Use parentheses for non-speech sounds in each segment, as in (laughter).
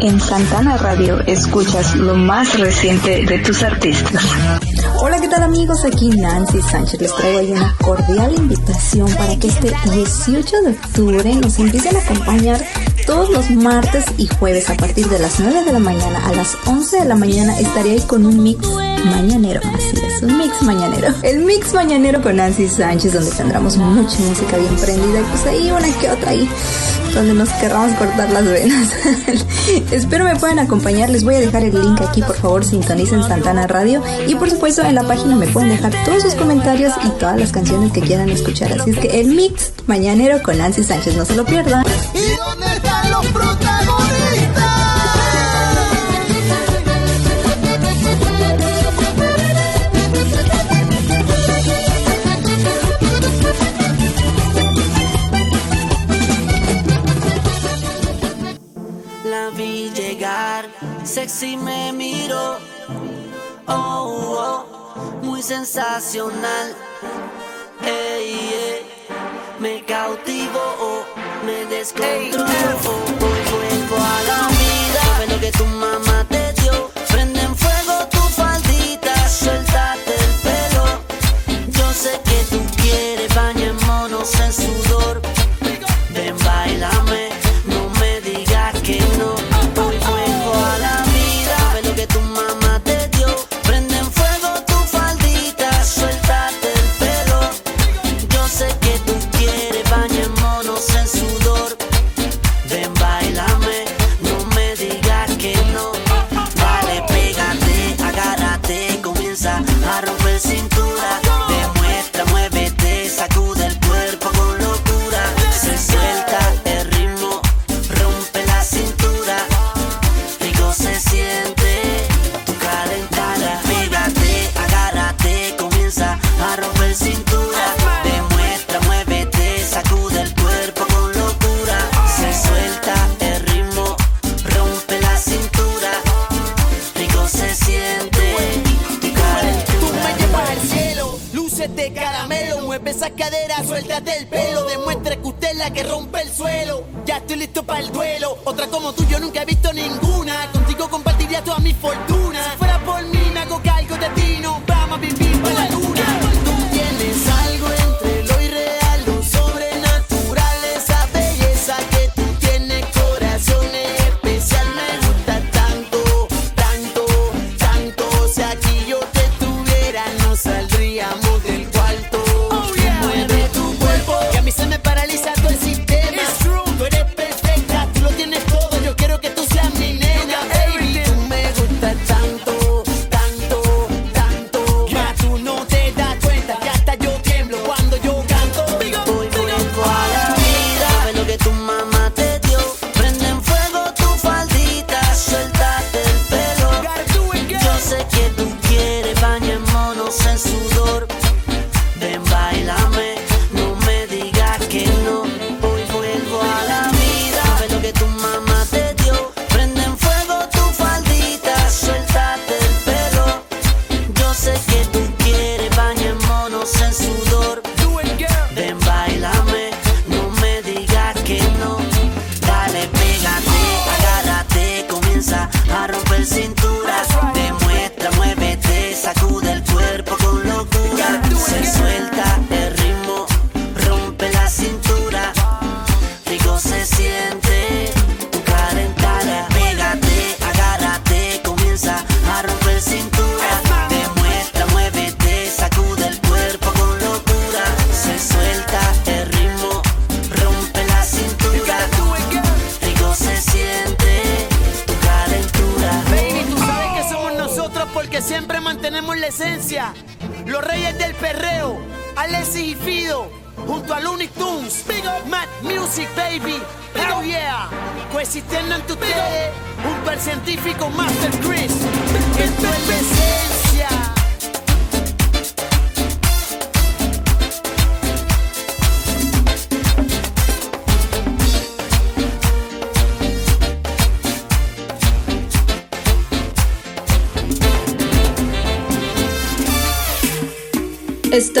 En Santana Radio escuchas lo más reciente de tus artistas. Hola, ¿qué tal amigos? Aquí Nancy Sánchez. Les traigo hoy una cordial invitación para que este 18 de octubre nos empiecen a acompañar todos los martes y jueves a partir de las 9 de la mañana a las 11 de la mañana estaré ahí con un mix mañanero. Así es, un mix mañanero. El mix mañanero con Nancy Sánchez, donde tendremos mucha música bien prendida y pues ahí una que otra ahí, donde nos querramos cortar las venas. (laughs) Espero me puedan acompañar. Les voy a dejar el link aquí, por favor, sintonicen Santana Radio. Y por supuesto, en la página me pueden dejar todos sus comentarios y todas las canciones que quieran escuchar. Así es que el mix mañanero con Nancy Sánchez, no se lo pierdan. ¿Y dónde están los Si me miro, oh, oh muy sensacional. Ey, ey. Me cautivo, oh, me descontrolo. Oh, hoy vuelvo a la vida. Come lo que tu mamá te dio. Prende en fuego tu faldita, suéltate el pelo. Yo sé que tú quieres bañémonos en sudor.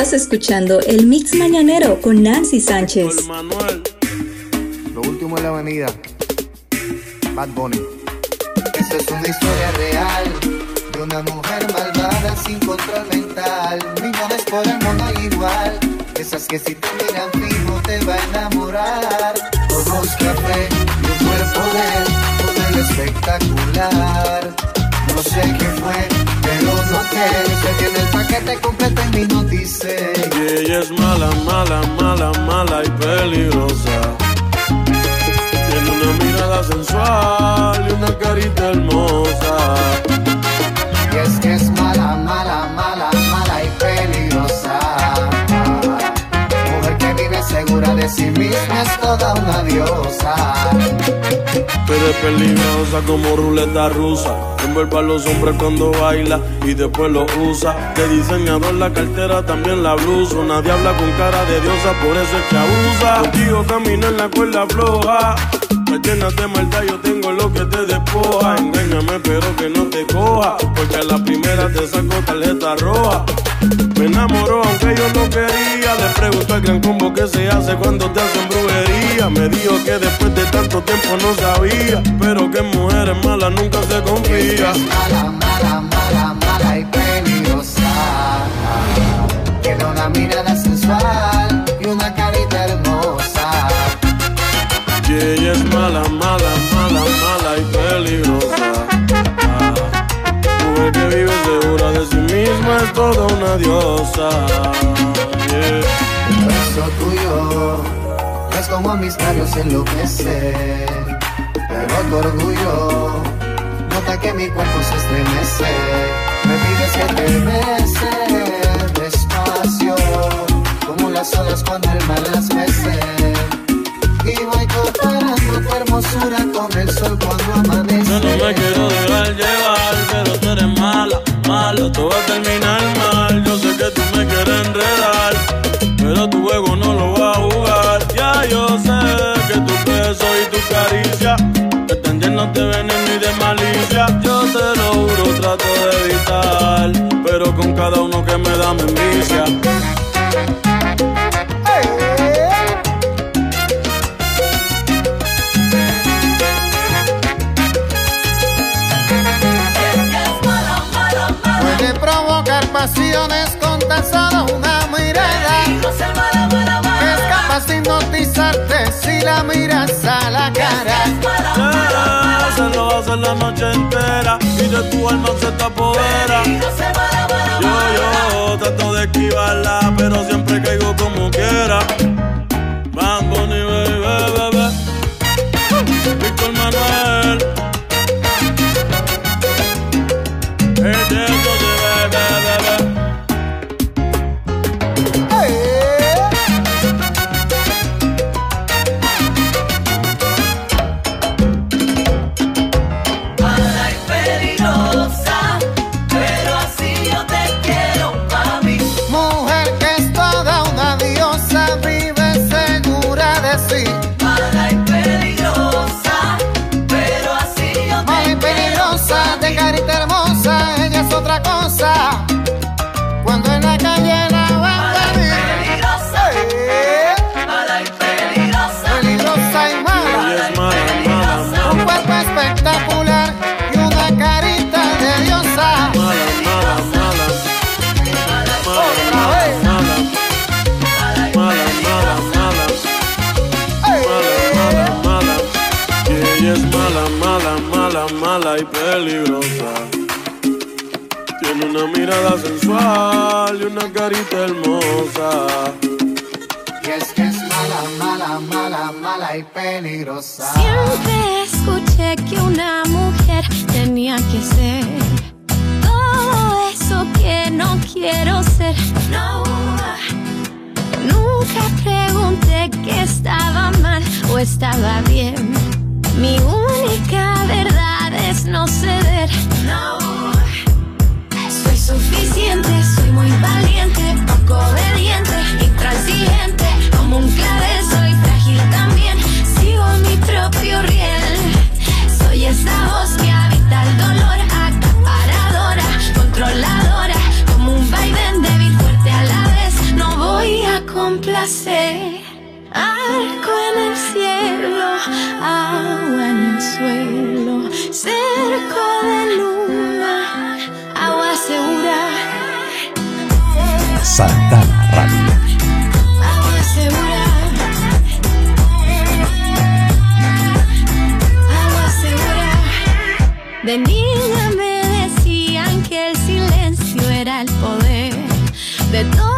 Estás escuchando el Mix Mañanero con Nancy Sánchez. Manuel. Lo último en la avenida. Bad Bunny. Esa es una historia real de una mujer malvada sin control mental. Millones por el mundo igual. Esas que si te miran fijo te va a enamorar. Ojos café, un cuerpo de espectacular no sé qué fue, pero no sé. Sé que en el paquete completo en mí no dice. Y ella es mala, mala, mala, mala y peligrosa. Tiene una mirada sensual y una carita hermosa. Y es que es mala, mala, mala, mala y peligrosa. Mujer que vive segura de sí misma es toda una diosa. Pero es peligrosa como ruleta rusa. Envuelve a los hombres cuando baila y después lo usa. De diseñador la cartera, también la blusa. Nadie habla con cara de diosa, por eso es que abusa. Contigo camina en la cuerda floja. Llenas de maldad, yo tengo lo que te despoja. Engáñame, pero que no te coja. Porque a la primera te saco tarjeta roja. Me enamoró aunque yo no quería. Le pregunto al gran combo que se hace cuando te hacen brujería. Me dijo que después de tanto tiempo no sabía. Pero que mujeres malas nunca se confía. Es mala, mala, mala, mala y peligrosa. Tiene una mirada sensual Y ella es mala, mala, mala, mala y peligrosa. Ah, que vive segura de sí misma es toda una diosa. Yeah. Beso tuyo es como mis labios enloquecer. Pero tu orgullo nota que mi cuerpo se estremece. Me pides que te despacio, como las olas cuando el mar las mece. Hermosura con el sol cuando. Yo no me quiero dejar llevar, pero tú eres mala, mala, todo va a terminar mal. Yo sé que tú me quieres enredar, pero tu juego no lo va a jugar. Ya yo sé que tu beso y tu caricia llenos de veneno y de malicia. Yo te lo juro, trato de evitar, pero con cada uno que me da me envicia. Pasiones con tan solo una mirada. Es capaz de hipnotizarte si la miras a la cara. Se lo hace la noche entera y de tu alma se te apodera. Yo, yo trato de esquivarla, pero siempre caigo como quiera. Peligrosa. Tiene una mirada sensual y una carita hermosa. Y es que es mala, mala, mala, mala y peligrosa. Siempre escuché que una mujer tenía que ser todo eso que no quiero ser. No, nunca pregunté que estaba mal o estaba bien. Mi única verdad no ceder. No, soy suficiente, soy muy valiente, poco obediente, intransigente. Como un clavel soy frágil también, sigo mi propio riel. Soy esa voz que habita el dolor, acaparadora, controladora. Como un vaivén débil, fuerte a la vez, no voy a complacer. Arco en el cielo, agua en el suelo, cerco de luna, agua segura. Santana Radio. Agua segura. Agua segura. De niña me decían que el silencio era el poder de todo.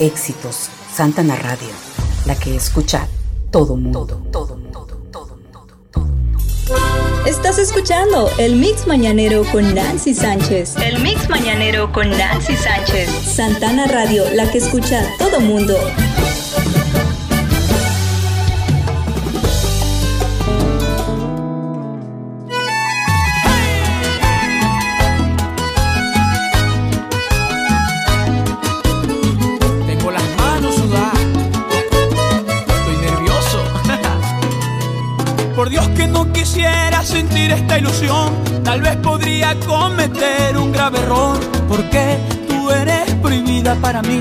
éxitos, Santana Radio, la que escucha todo mundo. Todo, mundo, todo mundo, Estás escuchando el Mix Mañanero con Nancy Sánchez. El Mix Mañanero con Nancy Sánchez. Santana Radio, la que escucha todo mundo. Esta ilusión, tal vez podría cometer un grave error, porque tú eres prohibida para mí.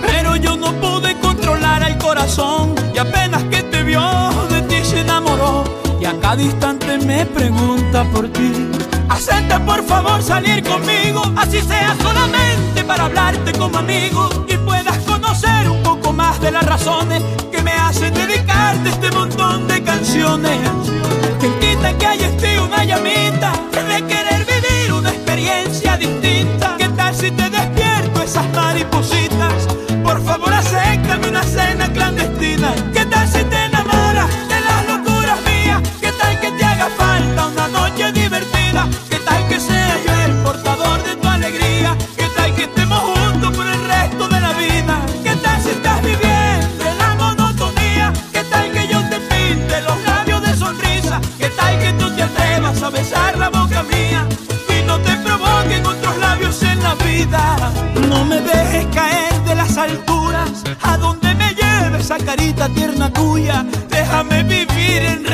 Pero yo no pude controlar el corazón y apenas que te vio de ti se enamoró y a cada instante me pregunta por ti. Acepta por favor salir conmigo, así sea solamente para hablarte como amigo y puedas conocer un poco más de las razones que me hacen dedicarte este montón de canciones que hay una llamita de querer vivir una experiencia distinta. ¿Qué tal si te despierto esas maripositas? Por favor, acéptame las alturas, a donde me lleve esa carita tierna tuya, déjame vivir enredado.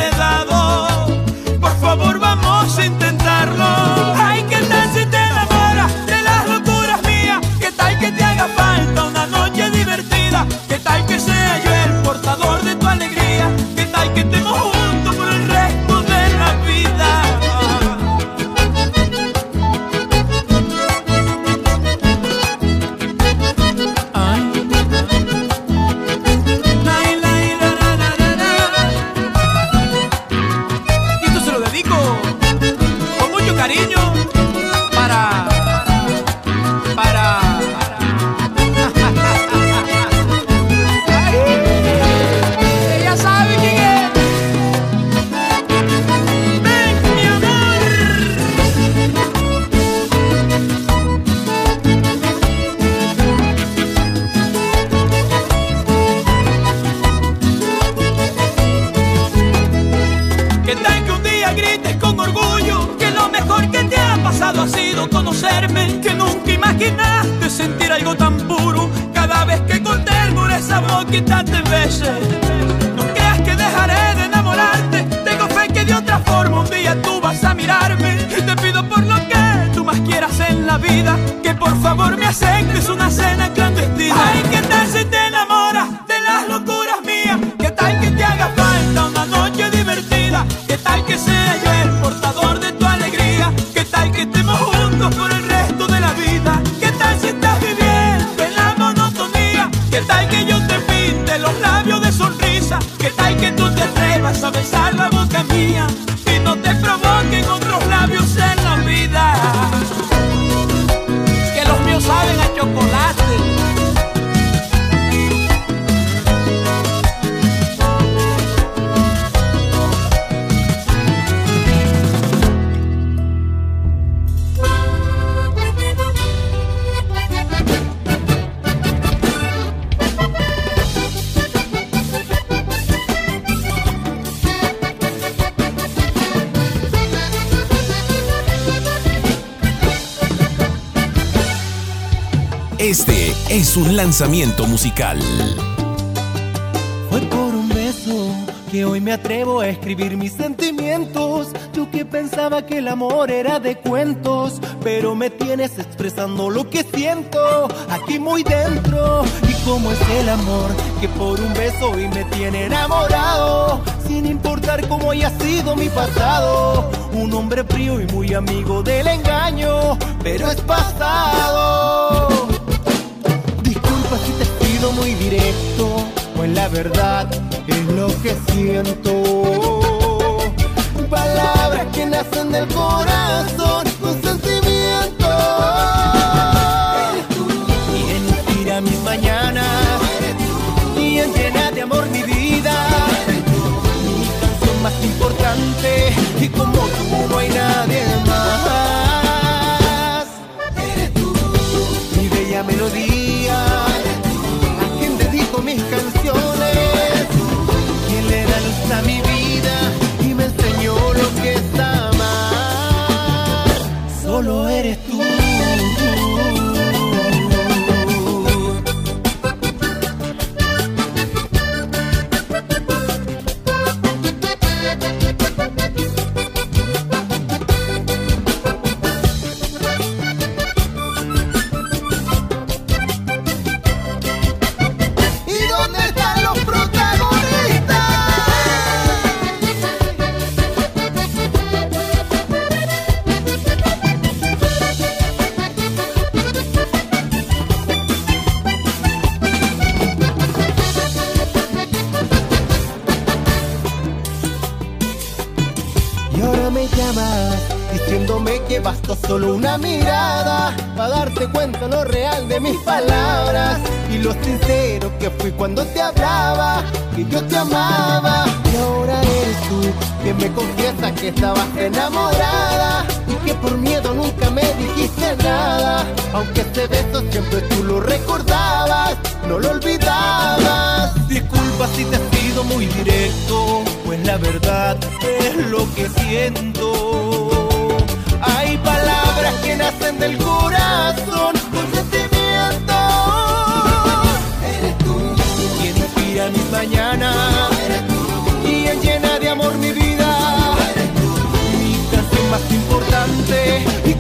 Que nunca imaginaste sentir algo tan puro. Cada vez que con ternura esa boquita te bese. No creas que dejaré de enamorarte. Tengo fe que de otra forma un día tú vas a mirarme. Y te pido por lo que tú más quieras en la vida, que por favor me aceptes una cena clandestina. Ay, ¿qué tal si te Este es un lanzamiento musical. Fue por un beso que hoy me atrevo a escribir mis sentimientos. Yo que pensaba que el amor era de cuentos, pero me tienes expresando lo que siento aquí muy dentro. Y cómo es el amor que por un beso hoy me tiene enamorado, sin importar cómo haya sido mi pasado. Un hombre frío y muy amigo del engaño, pero es pasado. Muy directo, pues la verdad es lo que siento. Palabras que nacen del corazón con sentimiento. Quien inspira mis mañanas, quien llena de amor mi vida. Mi canción más importante y como tú de mis palabras y lo sincero que fui cuando te hablaba que yo te amaba. Y ahora eres tú quien me confiesa que estabas enamorada y que por miedo nunca me dijiste nada. Aunque ese beso siempre tú lo recordabas no lo olvidabas. Disculpa si te he sido muy directo pues la verdad es lo que siento. Hay palabras que nacen del corazón inspira mis mañanas. Quien llena de amor mi vida. Mi canción más importante. Y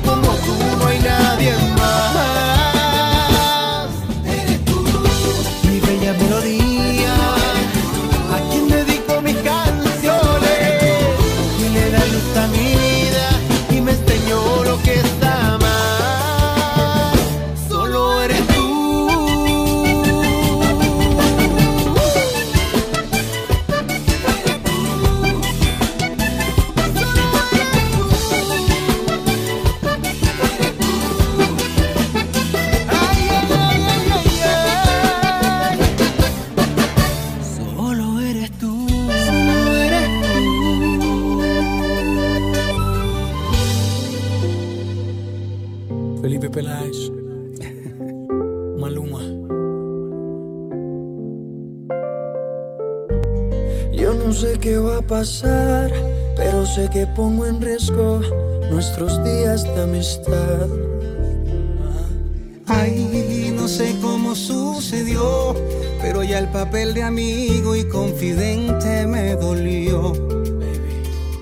papel de amigo y confidente me dolió.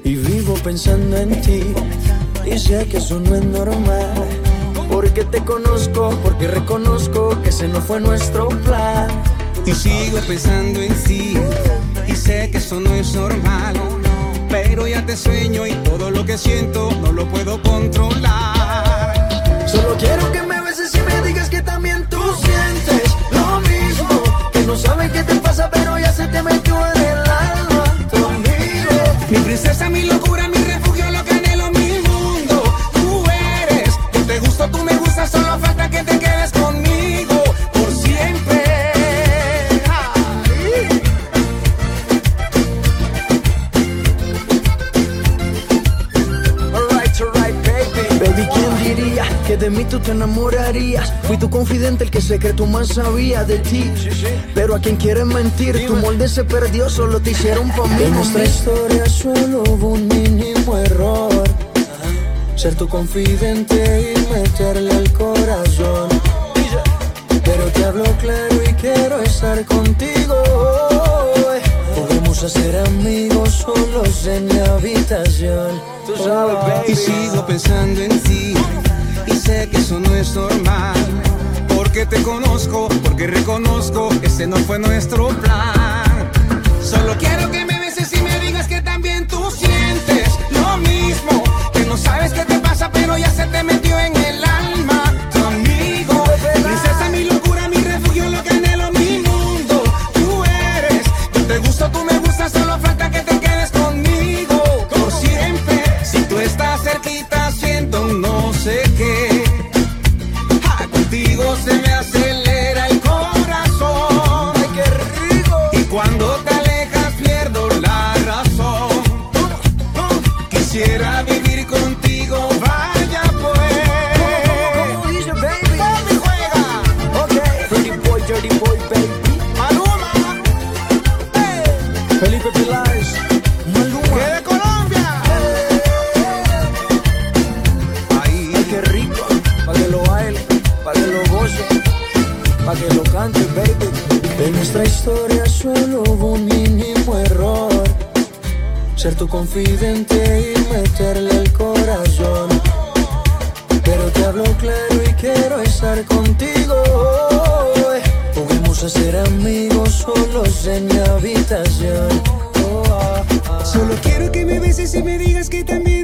Y vivo pensando en ti, y sé que eso no es normal. Porque te conozco, porque reconozco que ese no fue nuestro plan. Y sigo pensando en ti, y sé que eso no es normal. Pero ya te sueño y todo lo que siento no lo puedo controlar. Solo quiero que me beses y me digas que también tú sientes no sabes qué te pasa, pero ya se te metió en el alma conmigo. Mi princesa, mi locura, tú te enamorarías? Fui tu confidente, el que secreto más sabía de ti. Pero a quien quieres mentir, tu molde se perdió, solo te hicieron pa' mí. En nuestra historia solo hubo un mínimo error. Ser tu confidente y meterle al corazón. Pero te hablo claro y quiero estar contigo. Podemos hacer amigos solos en mi habitación. Tú sabes, Y sigo pensando en ti que eso no es normal. Porque te conozco, porque reconozco ese no fue nuestro plan. Solo quiero que me beses y me digas que también tú sientes lo mismo. Que no sabes qué te pasa, pero ya se te metió en el alma. Tu amigo, princesa, mi locura, mi refugio, lo que anhelo, mi mundo. Tú eres, yo te gusto, tú me confidente y meterle el corazón. Pero te hablo claro y quiero estar contigo. Podemos hacer amigos solos en mi habitación. Oh, ah, ah. Solo quiero que me beses y me digas que también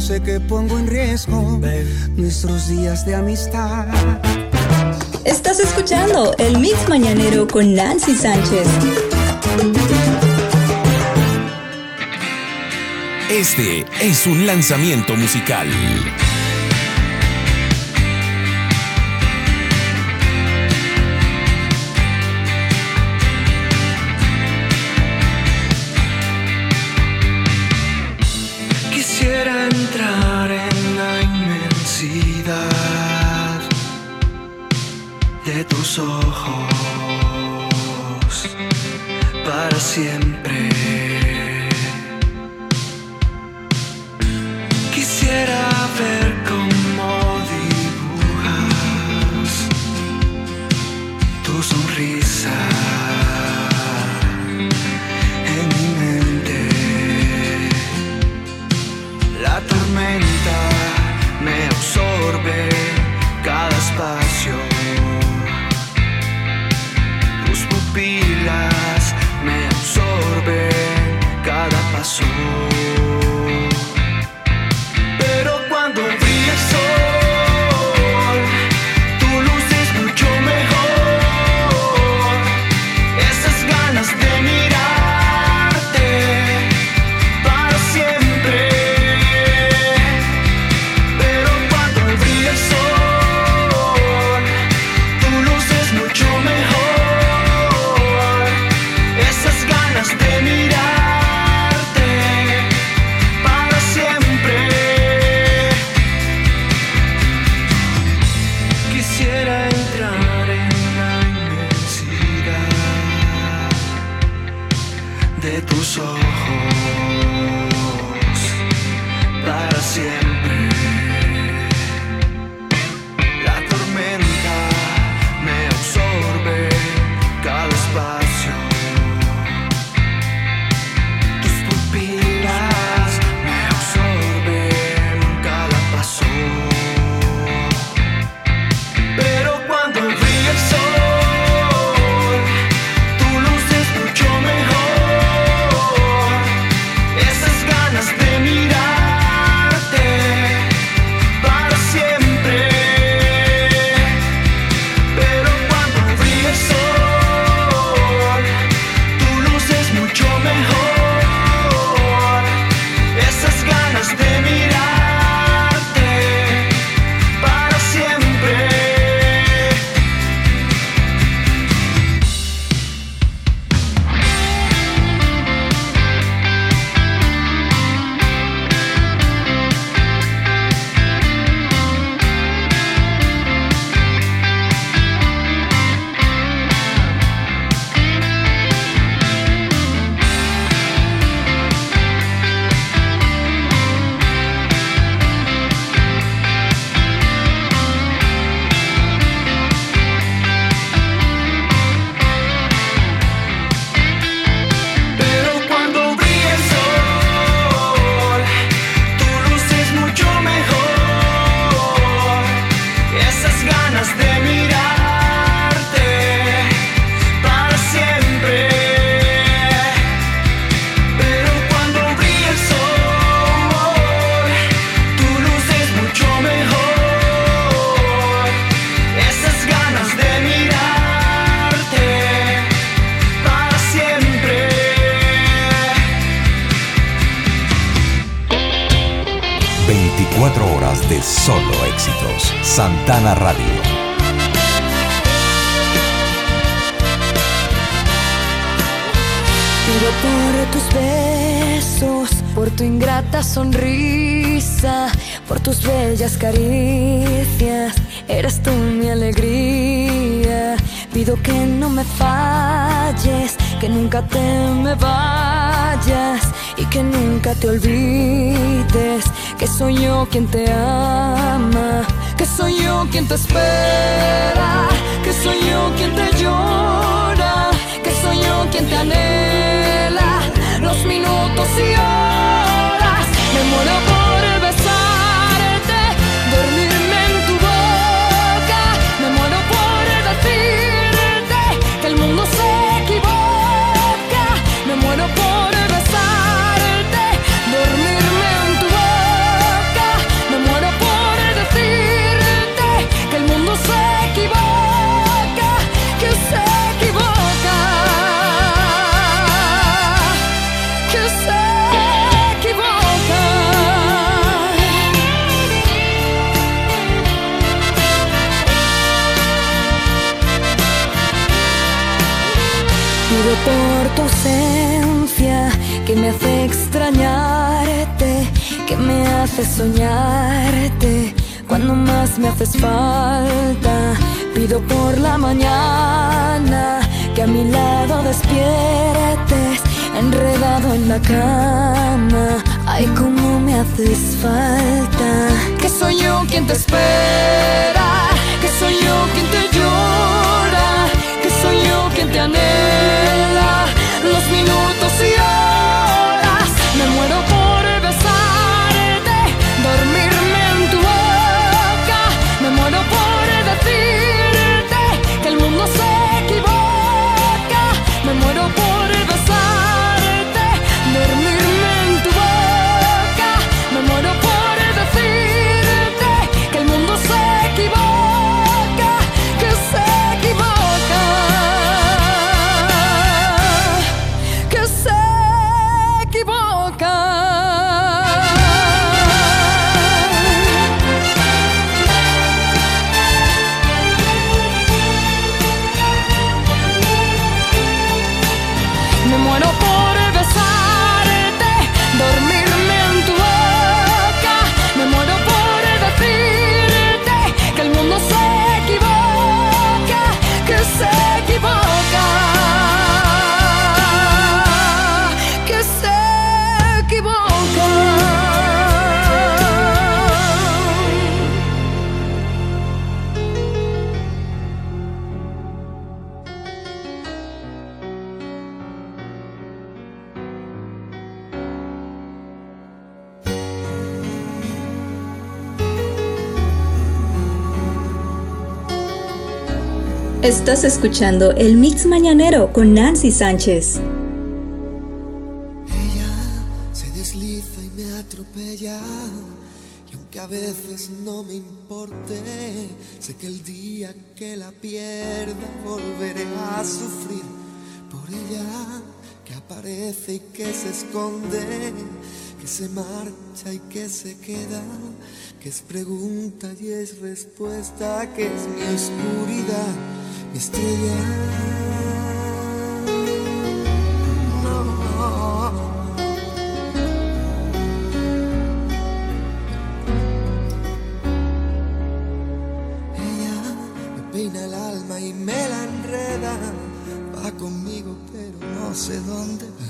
sé que pongo en riesgo nuestros días de amistad. Estás escuchando el Mix Mañanero con Nancy Sánchez. Este es un lanzamiento musical. Estás escuchando el Mix Mañanero con Nancy Sánchez. se desliza y me atropella. Y aunque a veces no me importe, sé que el día que la pierda volveré a sufrir por ella. Que aparece y que se esconde, que se marcha y que se queda. Que es pregunta y es respuesta, que es mi oscuridad, estrella. No. Ella me peina el alma y me la enreda. Va conmigo, pero no sé dónde va.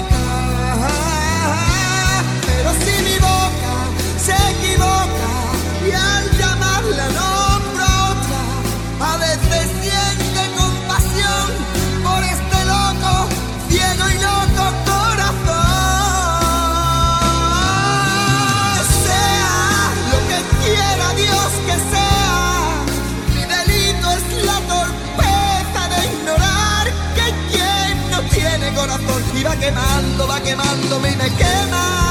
quemando, va quemándome y me quema.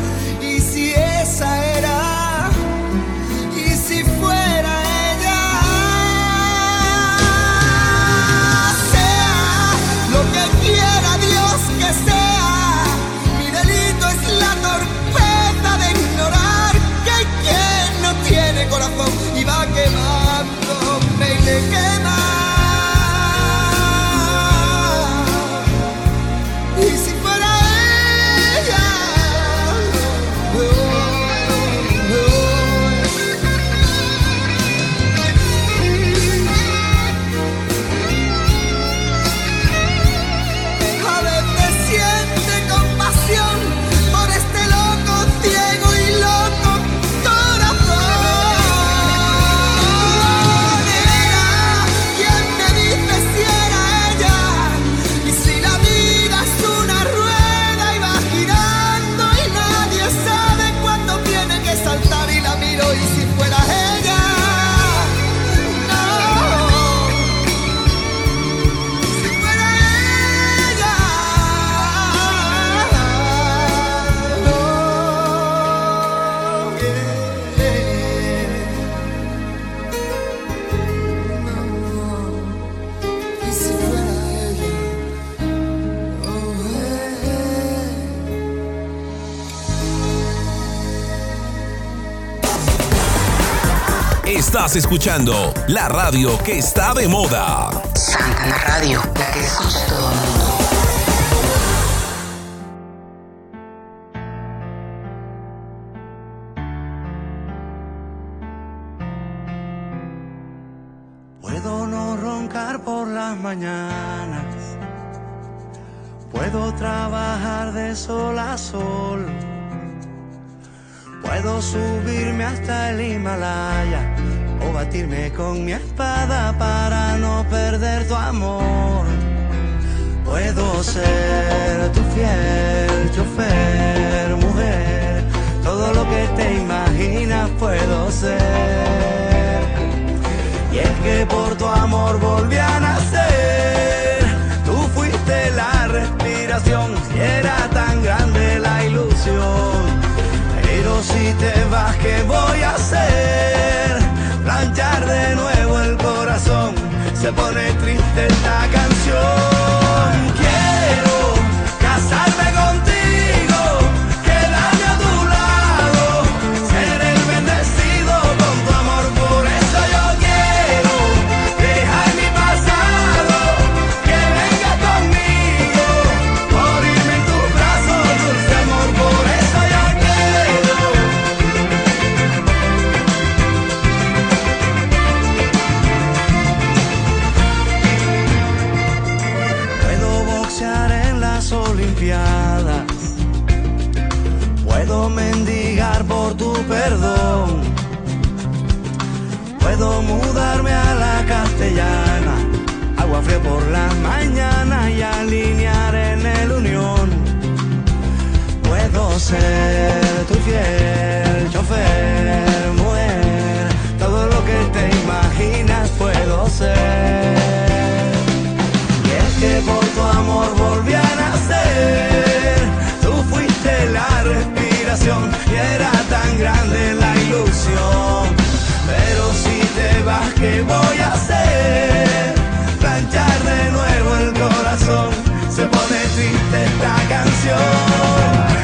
corazón y va quemándome y quema. Estás escuchando la radio que está de moda. Santana Radio, la que escucha todo batirme con mi espada para no perder tu amor. Puedo ser tu fiel chofer, mujer. Todo lo que te imaginas puedo ser. Y es que por tu amor volví a nacer. Tú fuiste la respiración y era tan grande la ilusión. Pero si te vas, ¿qué voy a hacer? Se pone triste esta canción. Quiero casarme contigo, por la mañana y alinear en el unión. Puedo ser tu fiel chofer, mujer. Todo lo que te imaginas puedo ser. Y es que por tu amor volví a nacer. Tú fuiste la respiración y era tan grande la ilusión. Pero si te vas, ¿qué voy a hacer? Se pone triste esta canción.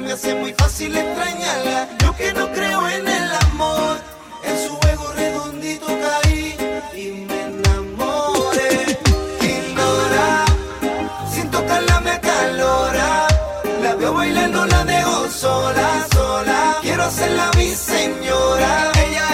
me hace muy fácil extrañarla. Yo que no creo en el amor, en su juego redondito caí y me enamoré. Ignora, sin tocarla me calora. La veo bailando, la dejo sola, sola. Quiero hacerla mi señora. Ella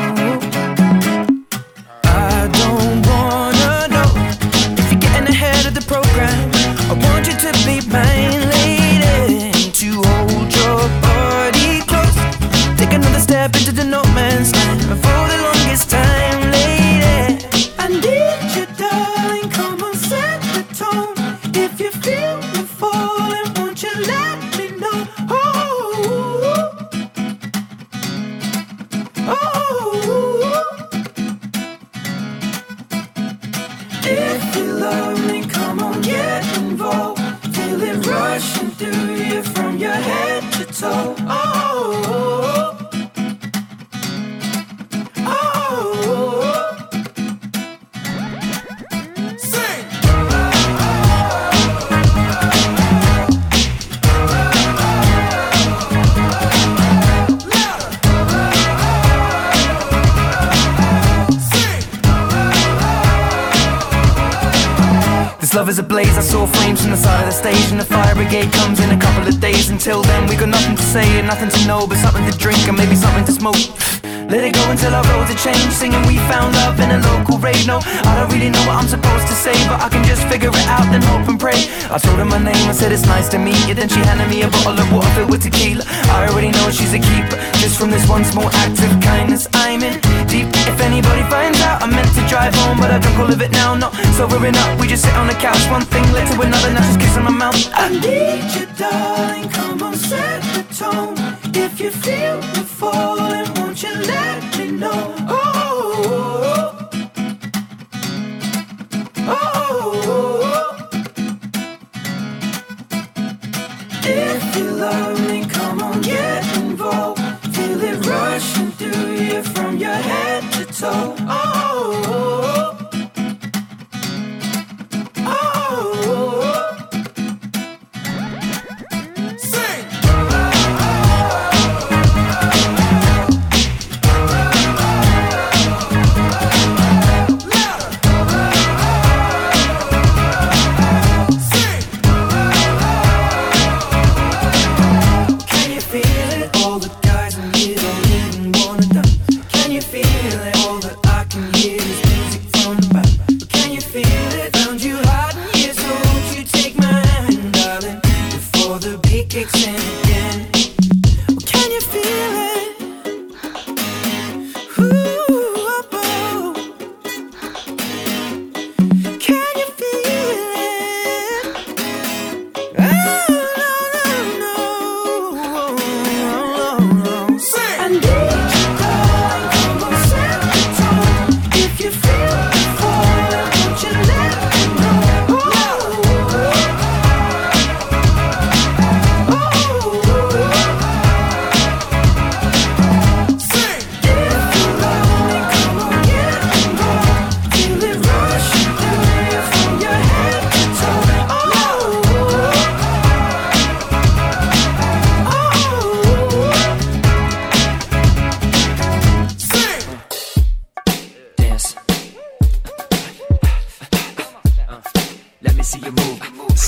I don't really know what I'm supposed to say But I can just figure it out and hope and pray. I told her my name, and said it's nice to meet you. Then she handed me a bottle of water filled with tequila. I already know she's a keeper Just from this one small act of kindness. I'm in deep. If anybody finds out I meant to drive home But I drunk all of it now Not sobering up, we just sit on the couch One thing led to another, now just kissing my mouth. I need you darling, come on set the tone. If you feel the falling,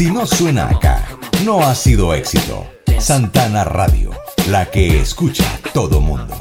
Si no suena acá, no ha sido éxito. Santana Radio, la que escucha todo mundo.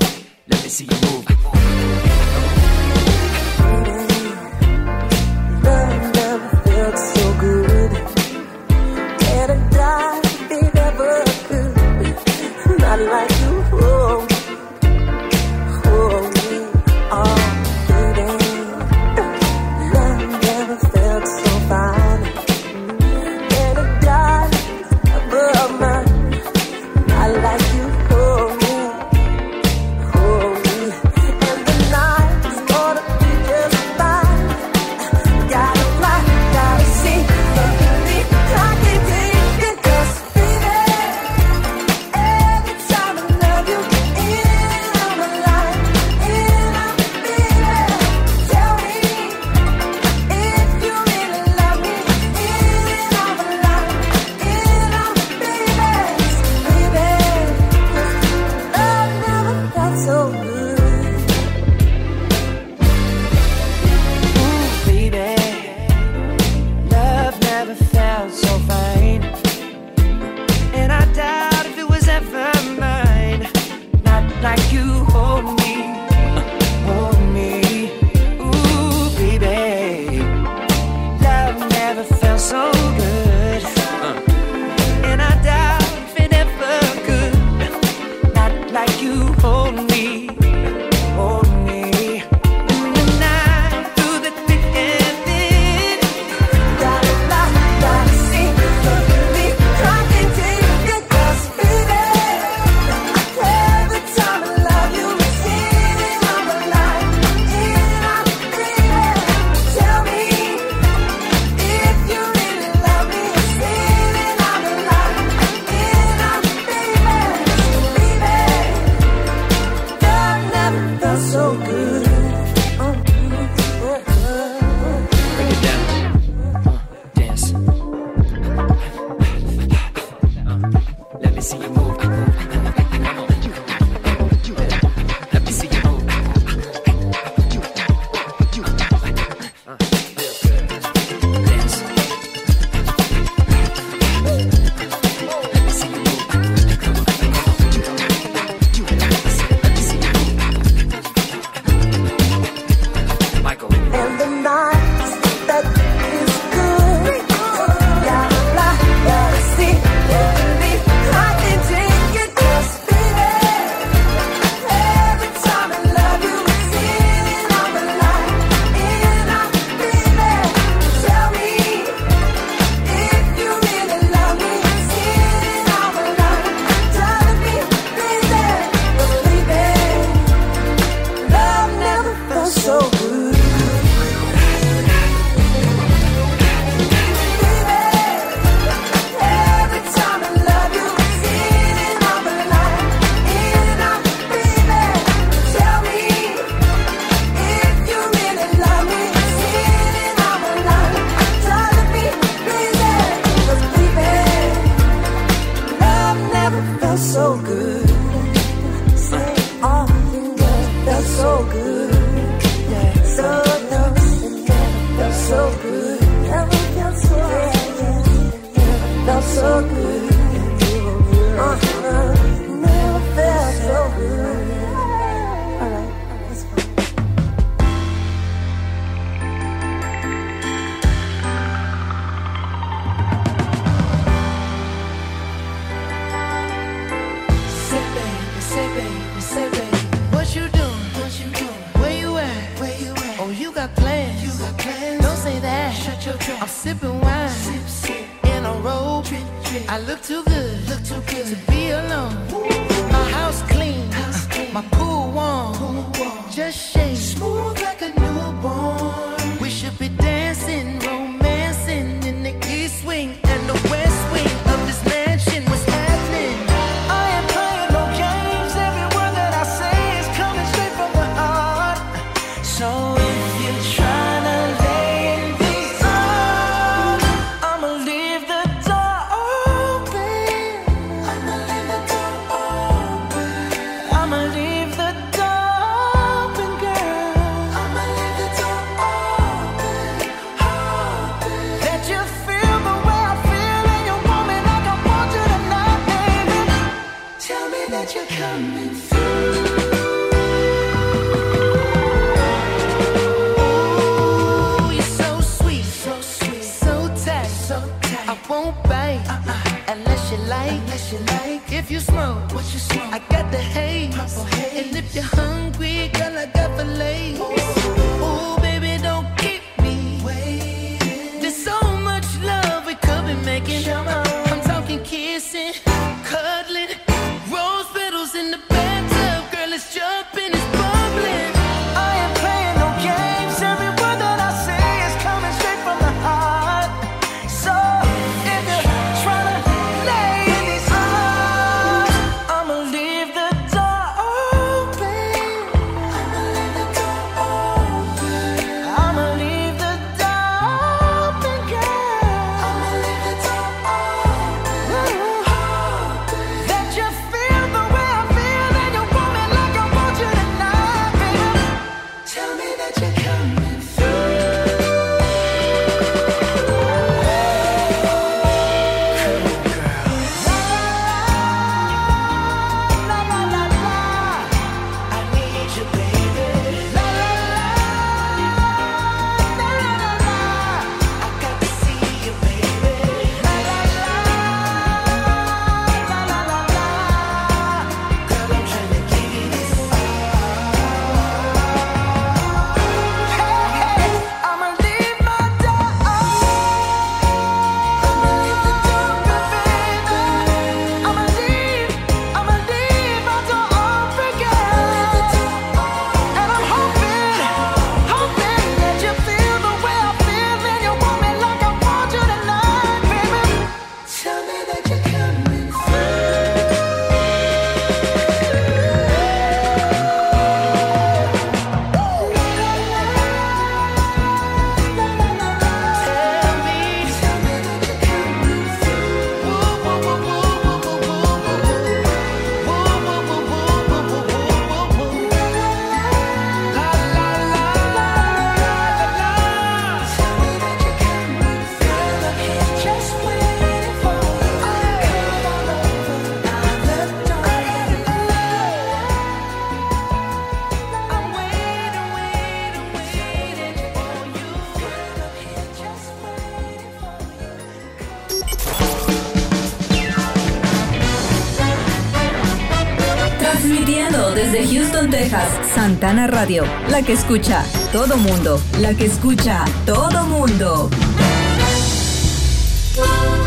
Texas, Santana Radio, la que escucha todo mundo, la que escucha todo mundo.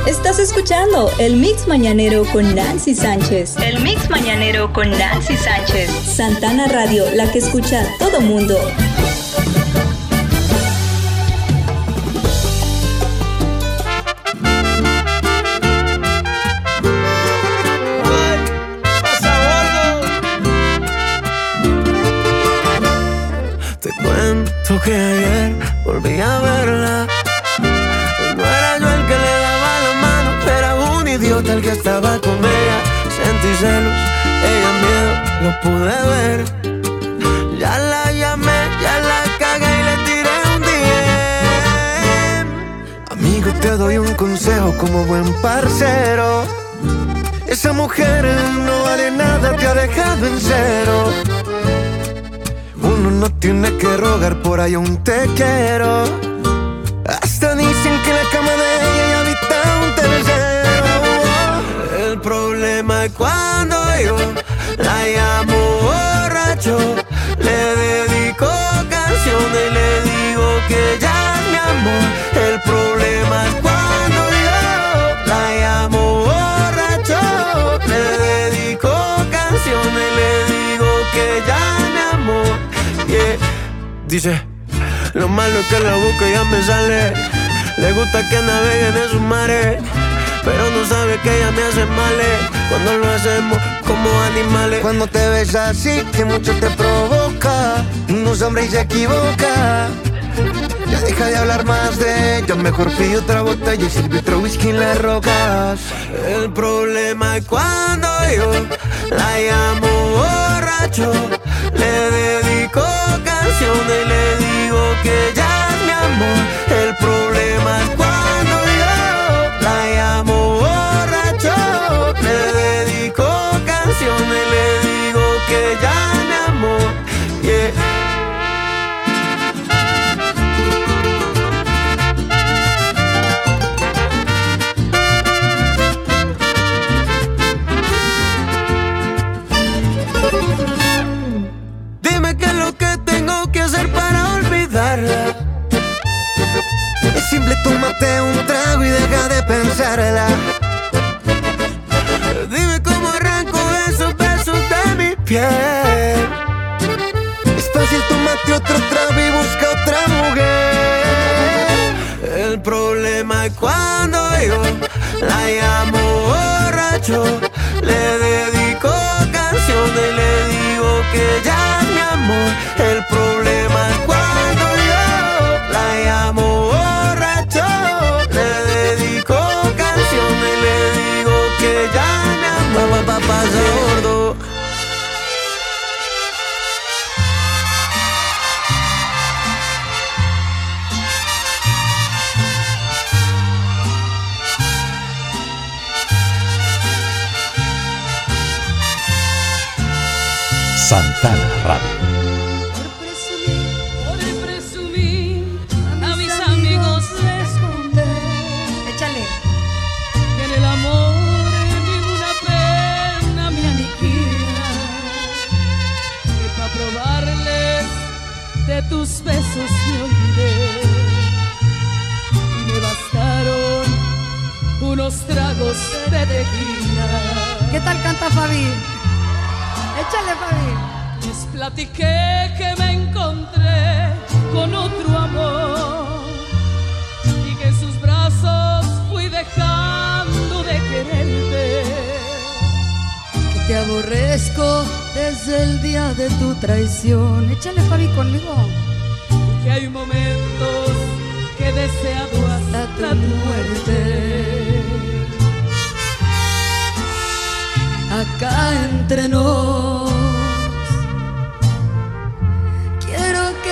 Estás escuchando el Mix Mañanero con Nancy Sánchez. El Mix Mañanero con Nancy Sánchez. Santana Radio, la que escucha todo mundo. Consejo como buen parcero. Esa mujer no vale nada, te ha dejado en cero. Uno no tiene que rogar por ahí un te quiero. Hasta dicen que la cama de ella habita un tercero. El problema es cuando yo la llamo borracho. Le dedico canciones y le digo que ya mi amor. El problema es Dice, lo malo es que la busco ya me sale. Le gusta que naveguen en sus mares. Pero no sabe que ella me hace males Cuando lo hacemos como animales Cuando te ves así, que mucho te provoca. Un hombre y se equivoca. Ya deja de hablar más de ella. Mejor pide otra botella y sirve otro whisky en las rocas. El problema es cuando yo la llamo borracho. Le dedico y le digo que ya es mi. El problema es Dime cómo arranco esos besos de mi piel. Es fácil, tómate otro trago y busca otra mujer. El problema es cuando yo la llamo borracho. Le dedico canciones y le digo que ya es mi amor. El problema para probarles de tus besos me olvidé. Y me bastaron unos tragos de tequila. ¿Qué tal canta Fabi? Échale, Fabi. Platiqué que me encontré con otro amor y que en sus brazos fui dejando de quererte. Que te aborrezco desde el día de tu traición. Échale Fabi conmigo. Que hay momentos que he deseado hasta tu muerte. Acá entre nos.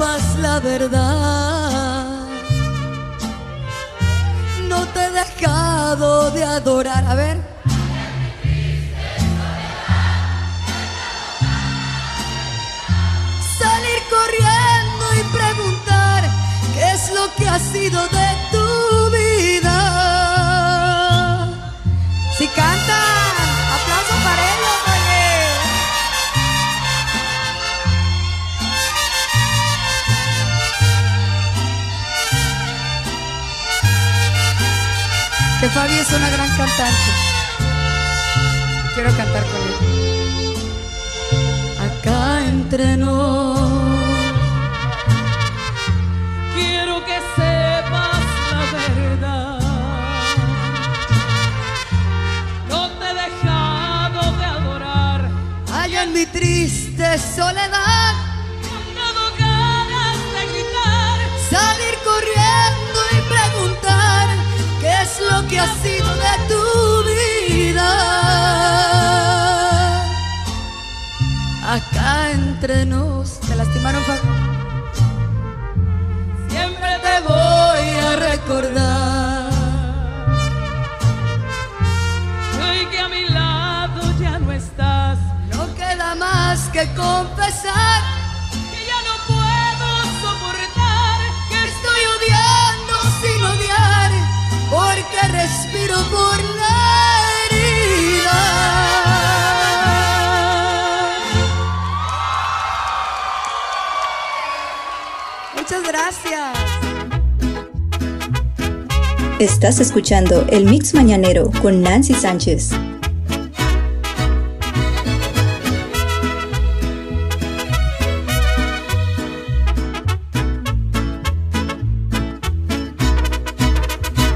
Sepas la verdad. No te he dejado de adorar. A ver. Salir corriendo y preguntar qué es lo que ha sido de tu vida. Si canta, Fabi es una gran cantante. Quiero cantar con él. Acá entre nos. Quiero que sepas la verdad. No te he dejado de adorar. Allá en mi triste soledad. Entre nos. ¿Te lastimaron, Fabi? Siempre Te voy a recordar. Hoy que a mi lado ya no estás. No queda más que confesar Que ya no puedo soportar. que estoy odiando sin odiar, porque respiro por gracias. Estás escuchando el Mix Mañanero con Nancy Sánchez.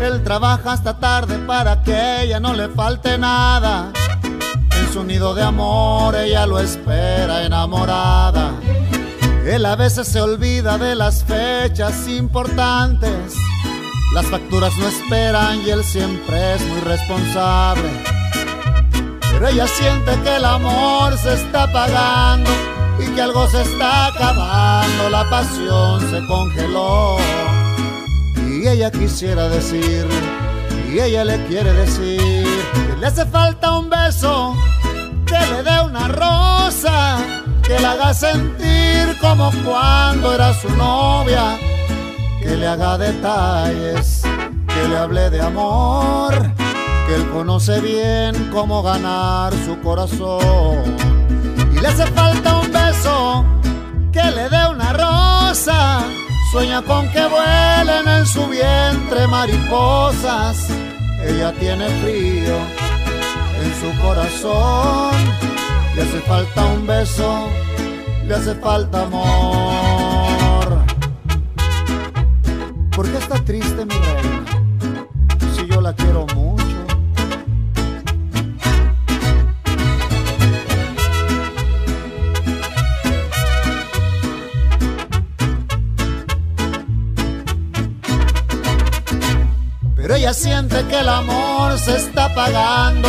Él trabaja hasta tarde para que a ella no le falte nada. En su nido de amor ella lo espera enamorada. Él a veces se olvida de las fechas importantes. Las facturas no esperan y él siempre es muy responsable. Pero ella siente que el amor se está apagando y que algo se está acabando. La pasión se congeló. Y ella quisiera decir, y ella le quiere decir, que le hace falta un beso, que le dé una rosa, que la haga sentir como cuando era su novia, que le haga detalles, que le hable de amor, que él conoce bien cómo ganar su corazón. Y le hace falta un beso, que le dé una rosa, Sueña con que vuelen en su vientre mariposas. Ella tiene frío en su corazón. Le hace falta un beso, le hace falta amor. ¿Por qué está triste mi reina? Si yo la quiero mucho. Pero ella siente que el amor se está apagando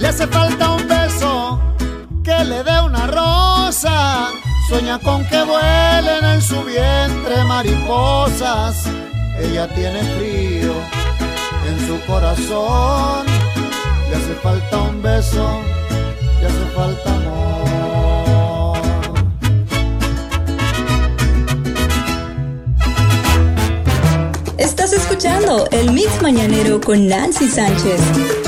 Le hace falta un beso, que le dé una rosa. Sueña con que vuelen en su vientre mariposas. Ella tiene frío en su corazón. Le hace falta un beso, le hace falta amor. Estás escuchando el Mix Mañanero con Nancy Sánchez.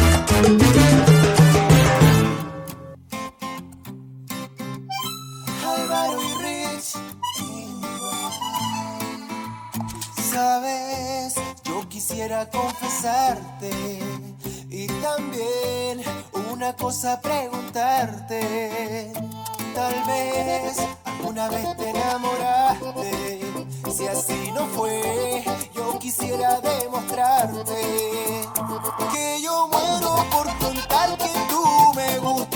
cosa preguntarte. Tal vez alguna vez te enamoraste. Si así no fue, yo quisiera demostrarte que yo muero por contar que tú me gustas.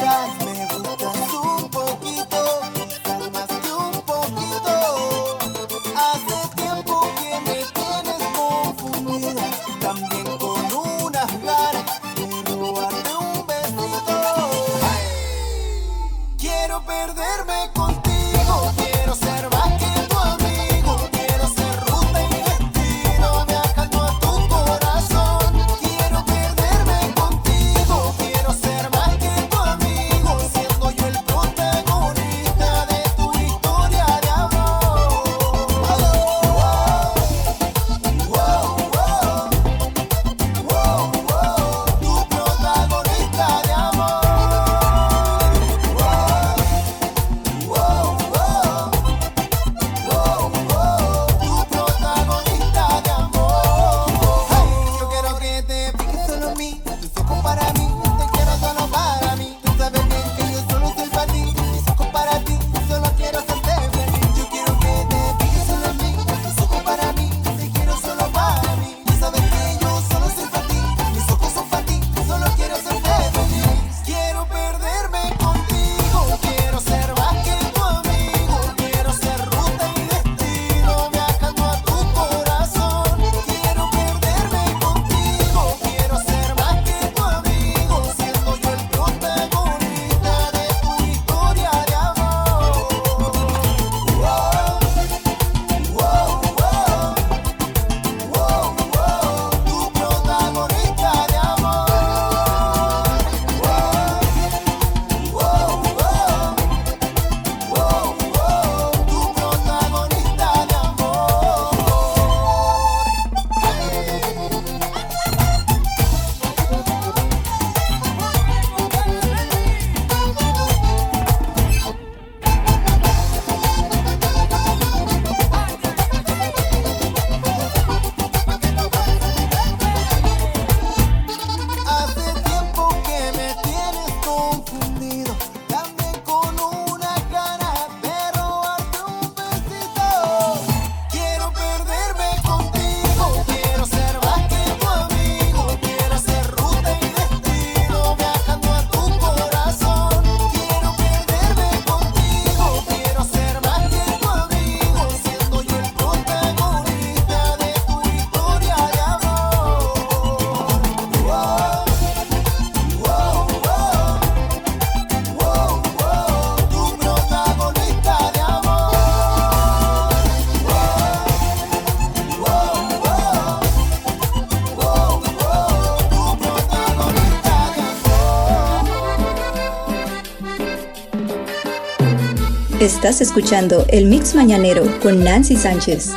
Estás escuchando el Mix Mañanero con Nancy Sánchez.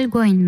algo en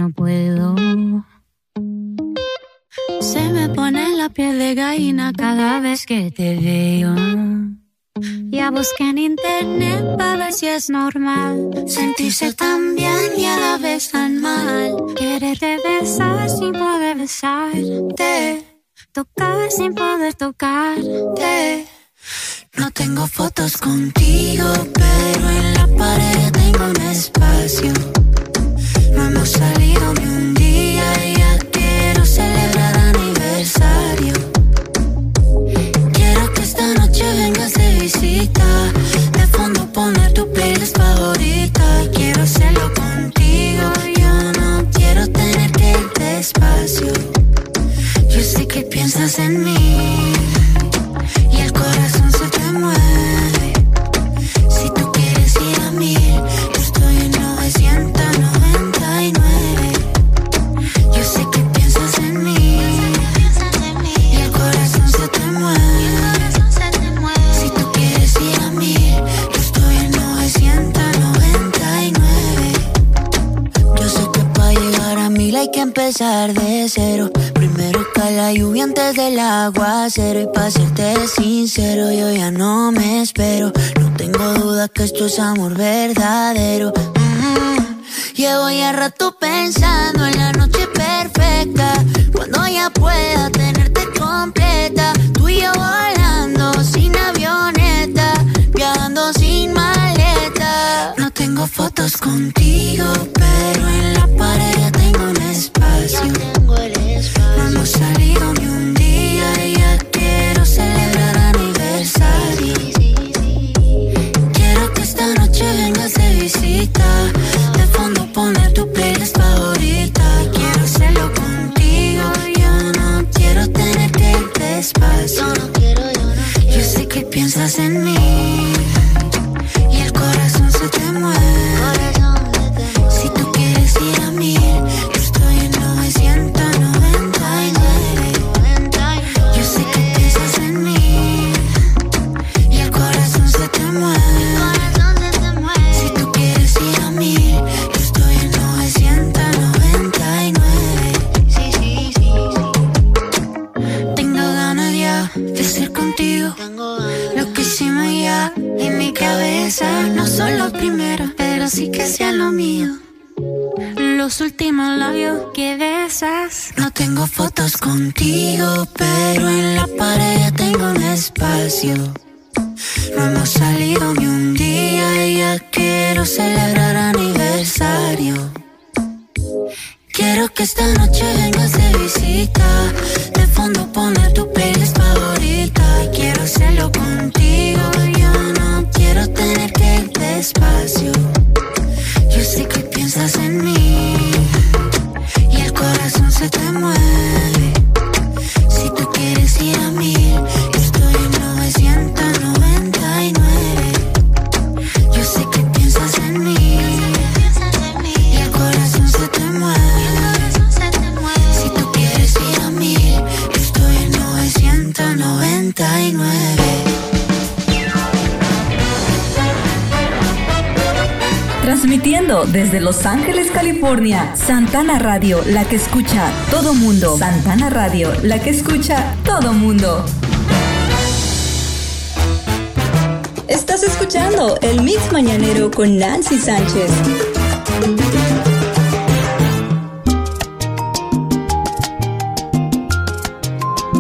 contigo, pero en la pared ya tengo un espacio. No hemos salido ni un día y ya quiero celebrar aniversario. Quiero que esta noche vengas de visita. California. Santana Radio, la que escucha todo mundo. Santana Radio, la que escucha todo mundo. Estás escuchando el Mix Mañanero con Nancy Sánchez.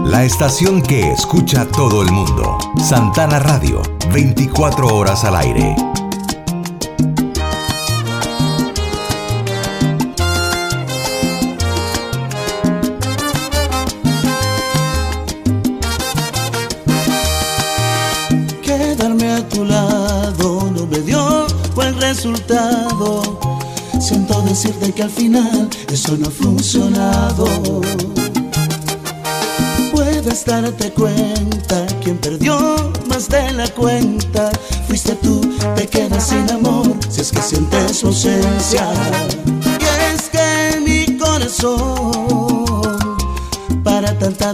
La estación que escucha todo el mundo. Santana Radio, 24 horas al aire.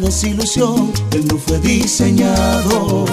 desilusión, él no fue diseñado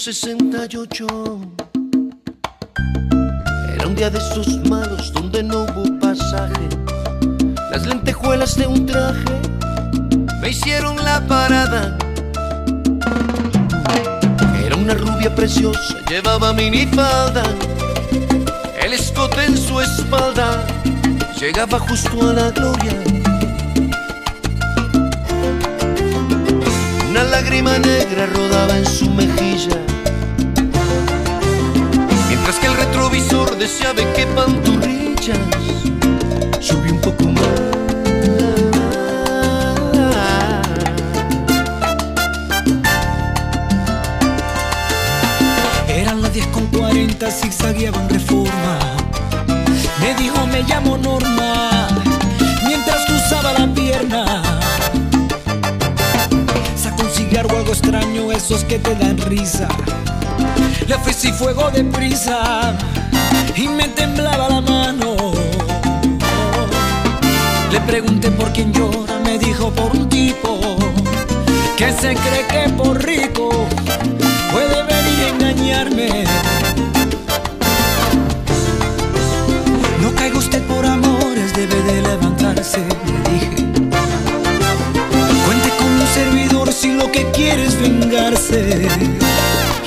68. Era un día de esos malos donde no hubo pasaje. Las lentejuelas de un traje me hicieron la parada. Era una rubia preciosa, llevaba minifalda. El escote en su espalda llegaba justo a la gloria. Lágrima negra rodaba en su mejilla. Mientras que el retrovisor deseaba que pantorrillas subí un poco más. Eran las 10 con 40, zigzagueaba en reforma. Me dijo, me llamo Norma, extraño, esos que te dan risa. Le ofrecí fuego de prisa y me temblaba la mano. Le pregunté por quién llora, me dijo por un tipo que se cree que por rico puede venir a engañarme. No caiga usted por amores, debe de levantarse, lo que quiere es vengarse.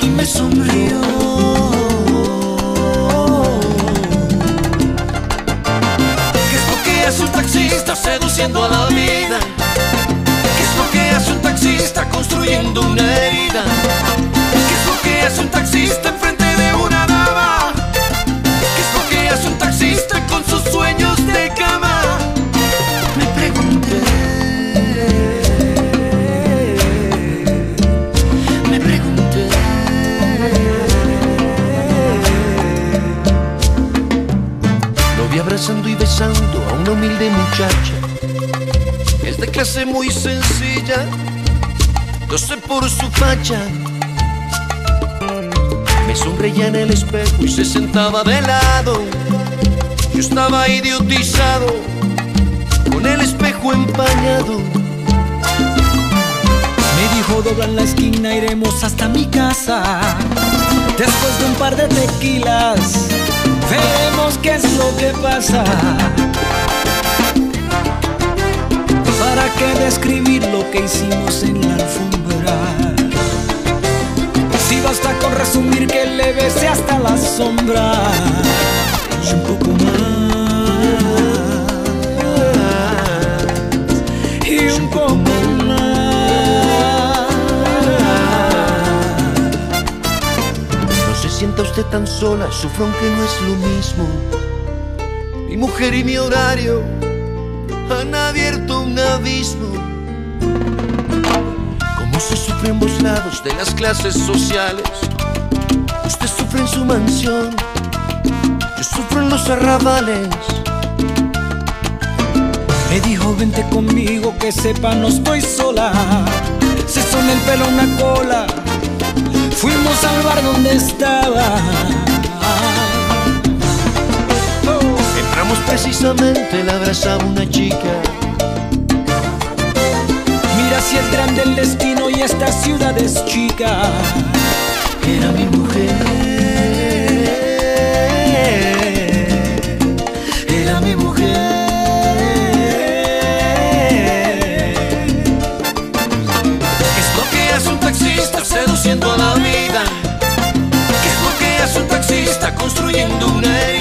Y me sonrió. ¿Qué es lo que hace un taxista seduciendo a la vida? ¿Qué es lo que hace un taxista construyendo una herida? Muy sencilla, no sé por su facha. Me sonreía en el espejo y se sentaba de lado. Yo estaba idiotizado, con el espejo empañado. Me dijo dobla en la esquina, iremos hasta mi casa. Después de un par de tequilas, veremos qué es lo que pasa. ¿Para qué describir lo que hicimos en la alfombra? Si basta con resumir que le besé hasta la sombra. Y un poco más. Y un poco No se sienta usted tan sola, sufro aunque no es lo mismo. Mi mujer y mi horario han abierto un abismo. Como se sufre en ambos lados de las clases sociales. Usted sufre en su mansión, yo sufro en los arrabales. Me dijo vente conmigo que sepa no estoy sola. Se sonó el pelo una cola. Fuimos al bar donde estaba. Precisamente, la abrazaba una chica. Mira si es grande el destino y esta ciudad es chica. Era mi mujer. Era mi mujer. ¿Qué es lo que hace un taxista seduciendo a la vida? ¿Qué es lo que hace un taxista construyendo una herida?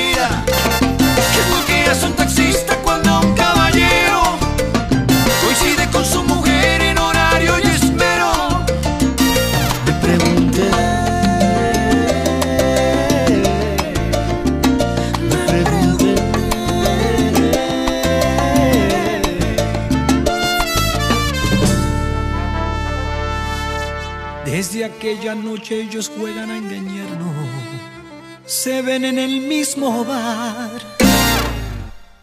En el mismo bar.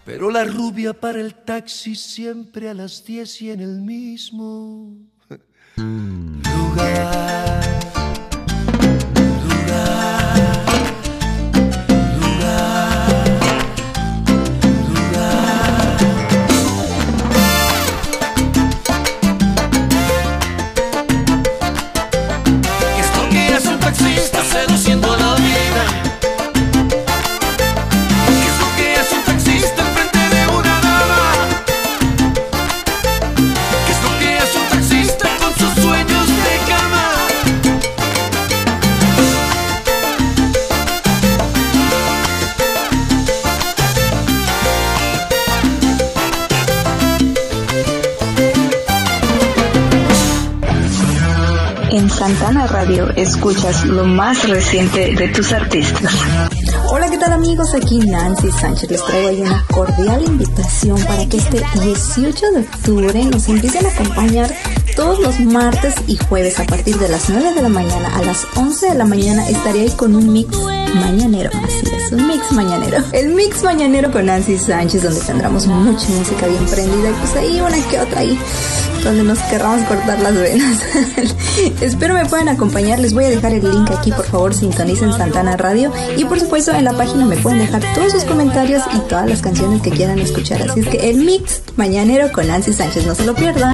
Pero la rubia para el taxi siempre a las 10 y en el mismo lugar. Santana Radio escuchas lo más reciente de tus artistas. Hola, ¿qué tal amigos? Aquí Nancy Sánchez les traigo una cordial invitación para que este 18 de octubre nos empiecen a acompañar todos los martes y jueves a partir de las 9 de la mañana a las 11 de la mañana estaré ahí con un mix mañanero. Así es, un mix mañanero. El mix mañanero con Nancy Sánchez donde tendremos mucha música bien prendida y pues ahí una que otra ahí donde nos querramos cortar las venas. (laughs) Espero me puedan acompañar. Les voy a dejar el link aquí, por favor, sintonicen Santana Radio. Y por supuesto, en la página me pueden dejar todos sus comentarios y todas las canciones que quieran escuchar. Así es que el mix mañanero con Nancy Sánchez, no se lo pierdan.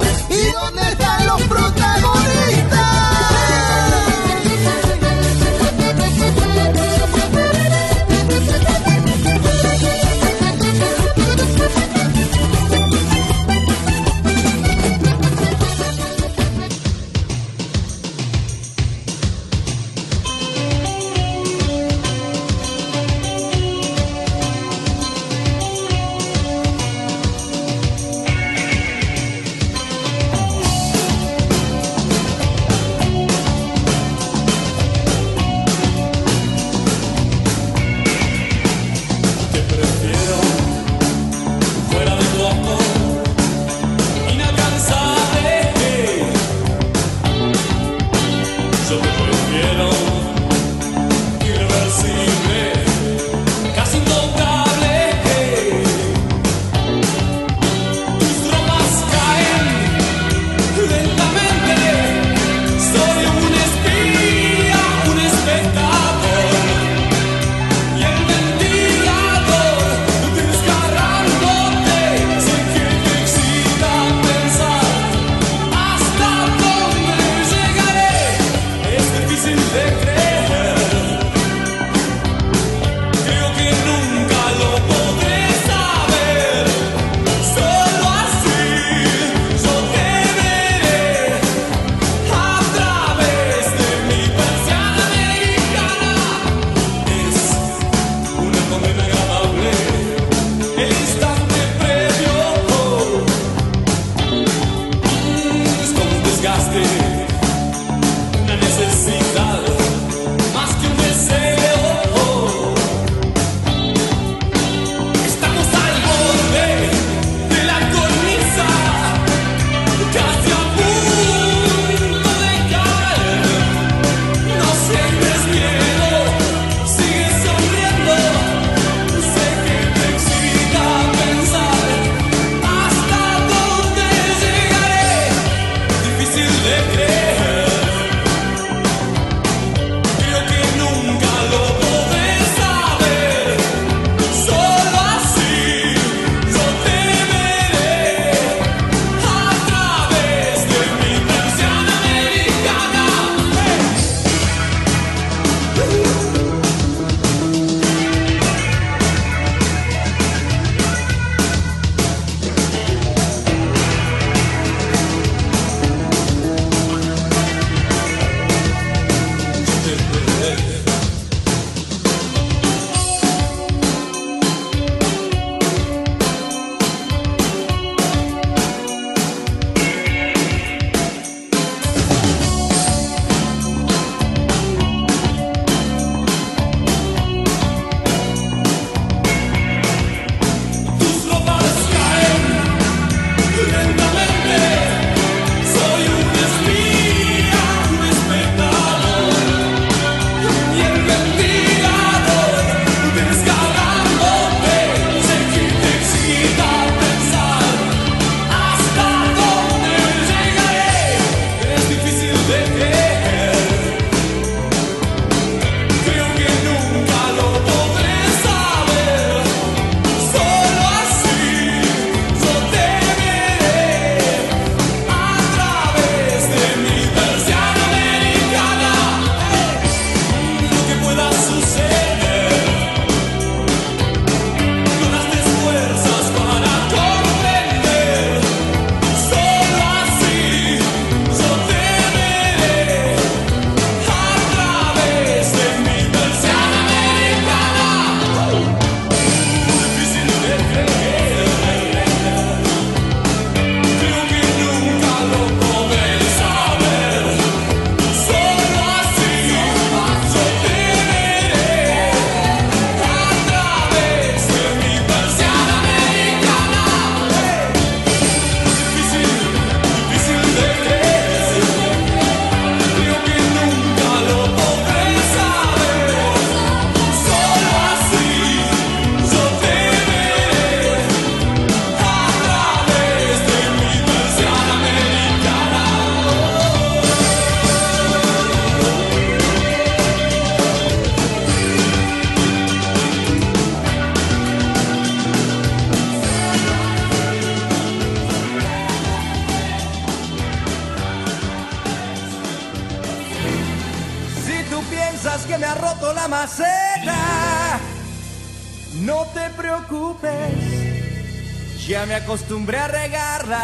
Acostumbré a regarla.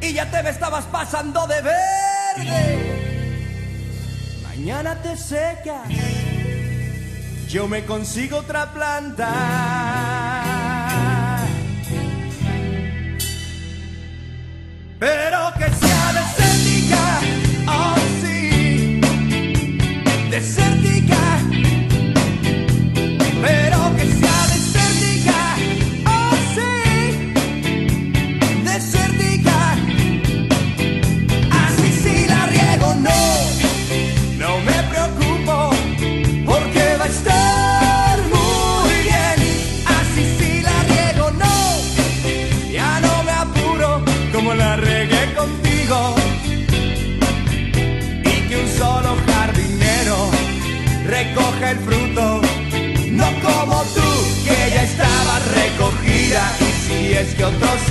Y ya te me estabas pasando de verde. Mañana te secas, yo me consigo otra planta.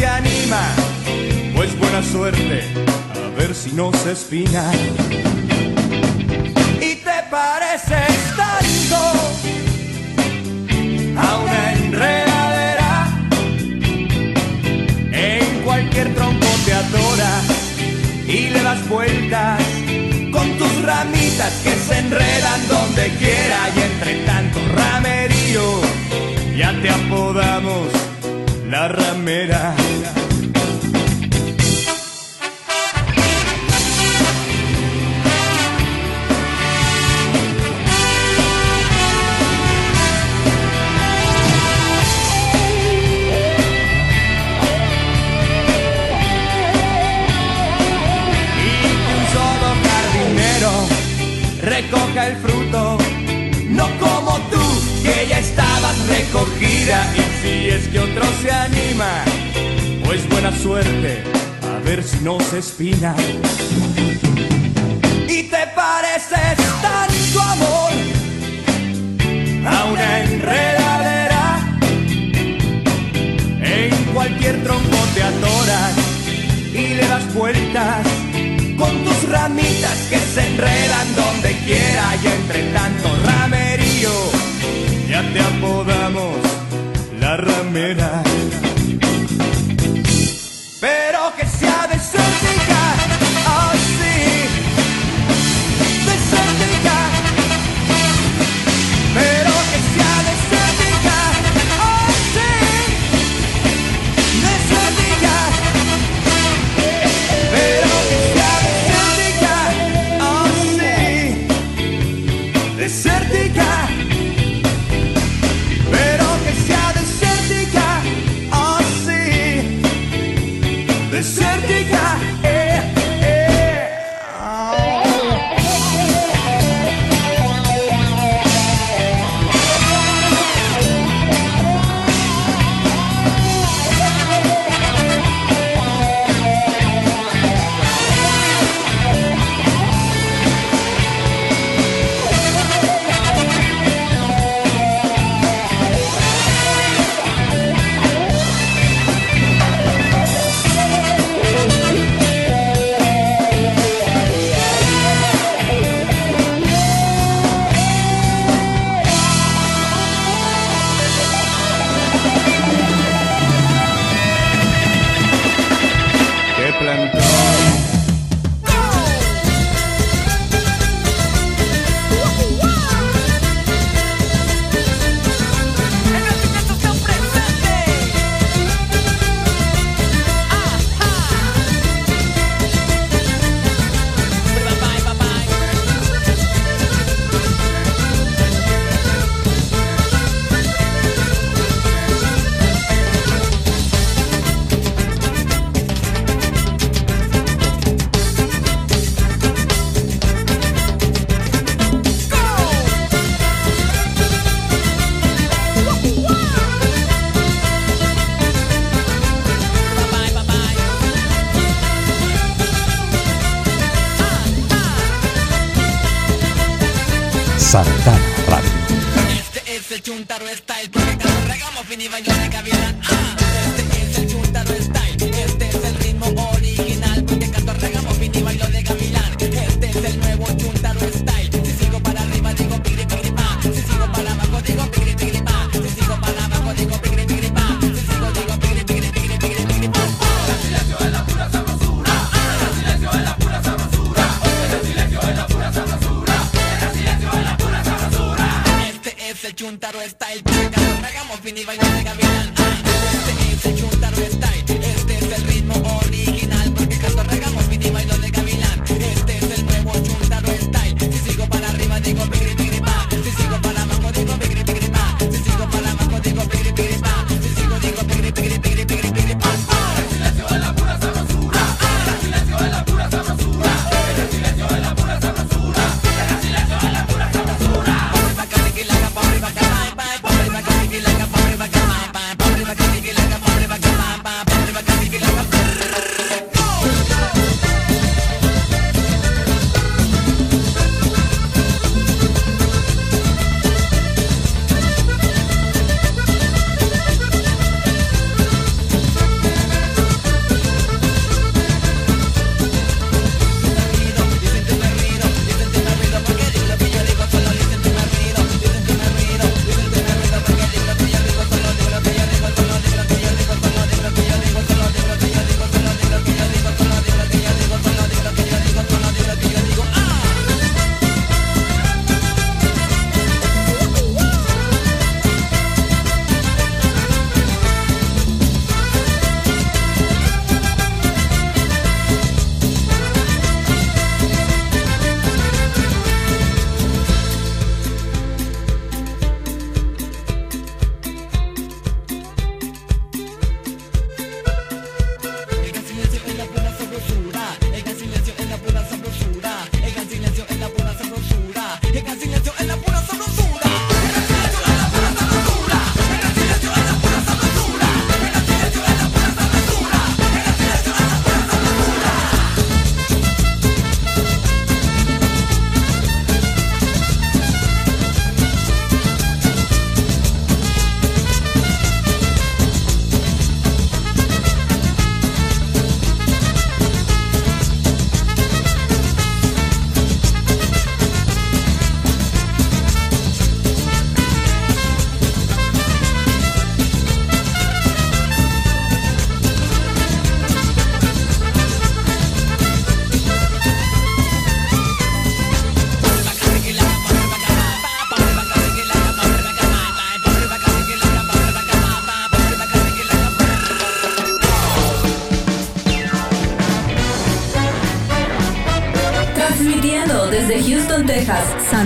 Anima, pues buena suerte, a ver si no se espina. Y te pareces tanto a una enredadera en cualquier tronco te adoras y le das vueltas con tus ramitas que se enredan donde quiera y entre tanto ramerío ya te apodamos la ramera. recoja el fruto, no como tú, que ya estabas recogida. Y si es que otro se pues buena suerte, a ver si no se espina. Y te pareces tanto amor a una enredadera, en cualquier tronco te atoras y le das vueltas con tus ramitas que se enredan donde quiera y entre tanto ramerío ya te apodamos la ramera.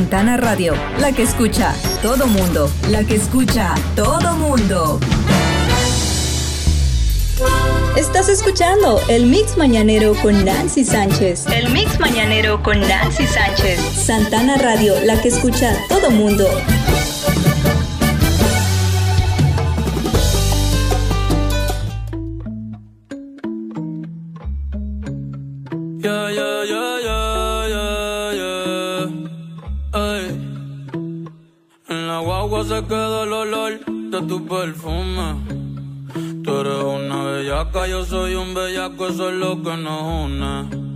Santana Radio, la que escucha todo mundo, la que escucha todo mundo. Estás escuchando el Mix Mañanero con Nancy Sánchez. El Mix Mañanero con Nancy Sánchez. Santana Radio, la que escucha todo mundo, eso es lo que nos une.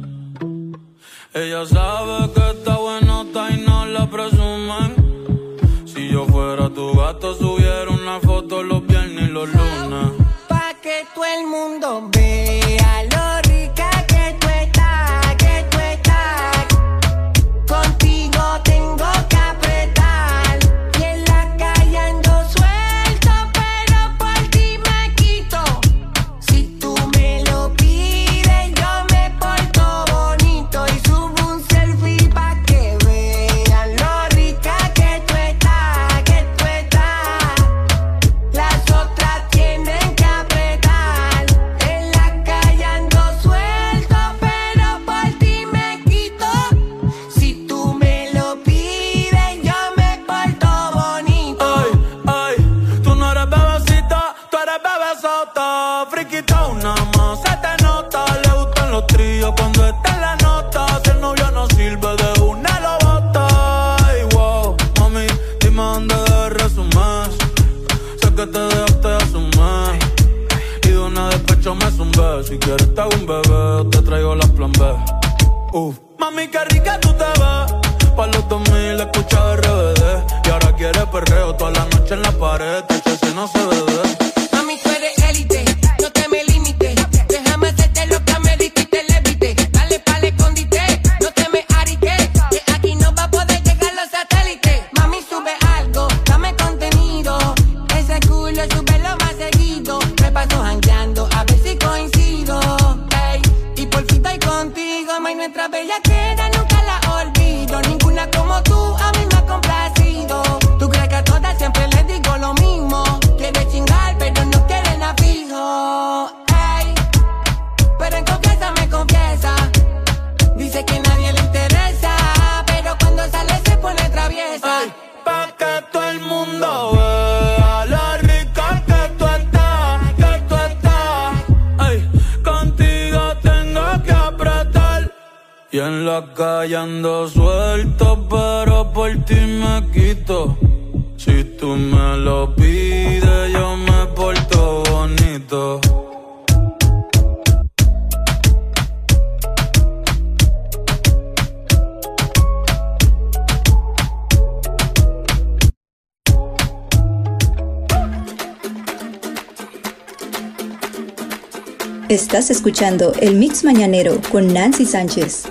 uff. Mami, qué rica tú te vas. Pa' los 2000 escucha RBD. Y ahora quiere perreo toda la noche en la pared. Este te si no se bebe. Mami, tú eres élite ando suelto, pero por ti me quito. Si tú me lo pides, yo me porto bonito. Estás escuchando el Mix Mañanero con Nancy Sánchez.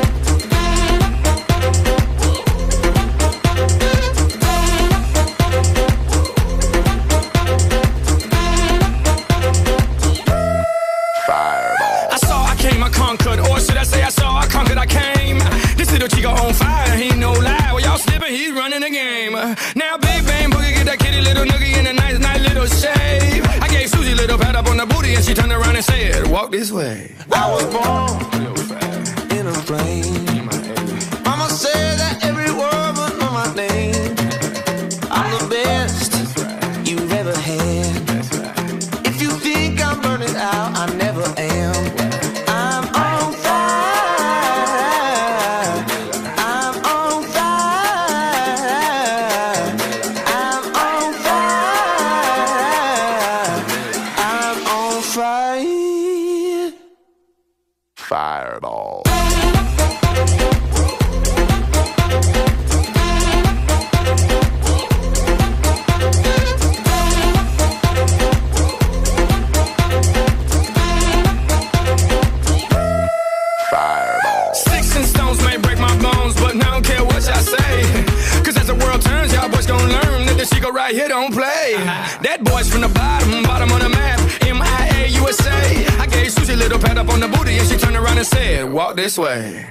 Walk this way. I was born in a plane. Mama said that this way.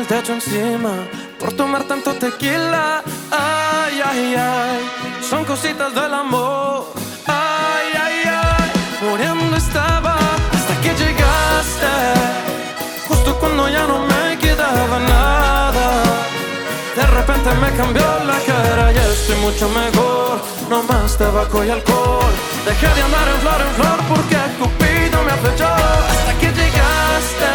El techo encima por tomar tanto tequila. Ay, ay, ay, son cositas del amor. Ay, ay, ay, muriendo estaba hasta que llegaste. Justo cuando ya no me quedaba nada. De repente me cambió la cara, ya estoy mucho mejor. No más tabaco y alcohol. Dejé de andar en flor en flor porque Cupido me flechó. Hasta que llegaste,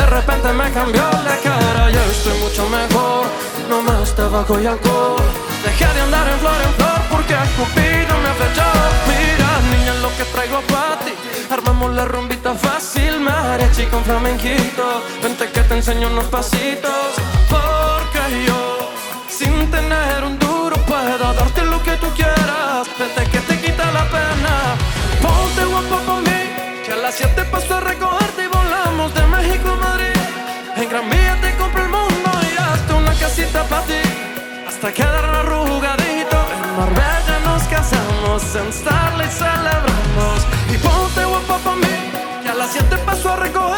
De repente me cambió la cara, ya estoy mucho mejor. No más tabaco y alcohol. Dejé de andar en flor en flor porque Cupido me flechó. Mira, niña, lo que traigo para ti. Armamos la rumbita fácil, mariachi con flamenquito. Vente que te enseño unos pasitos. Porque yo, sin tener un duro, puedo darte lo que tú quieras. Vente que te quita la pena. Ponte guapo mí, que a las 7 paso a recogerte casita para ti. Hasta quedar arrugadito. En Marbella nos casamos, en Starlight celebramos. Y ponte guapa pa' mí, que a las 7 paso a recogerte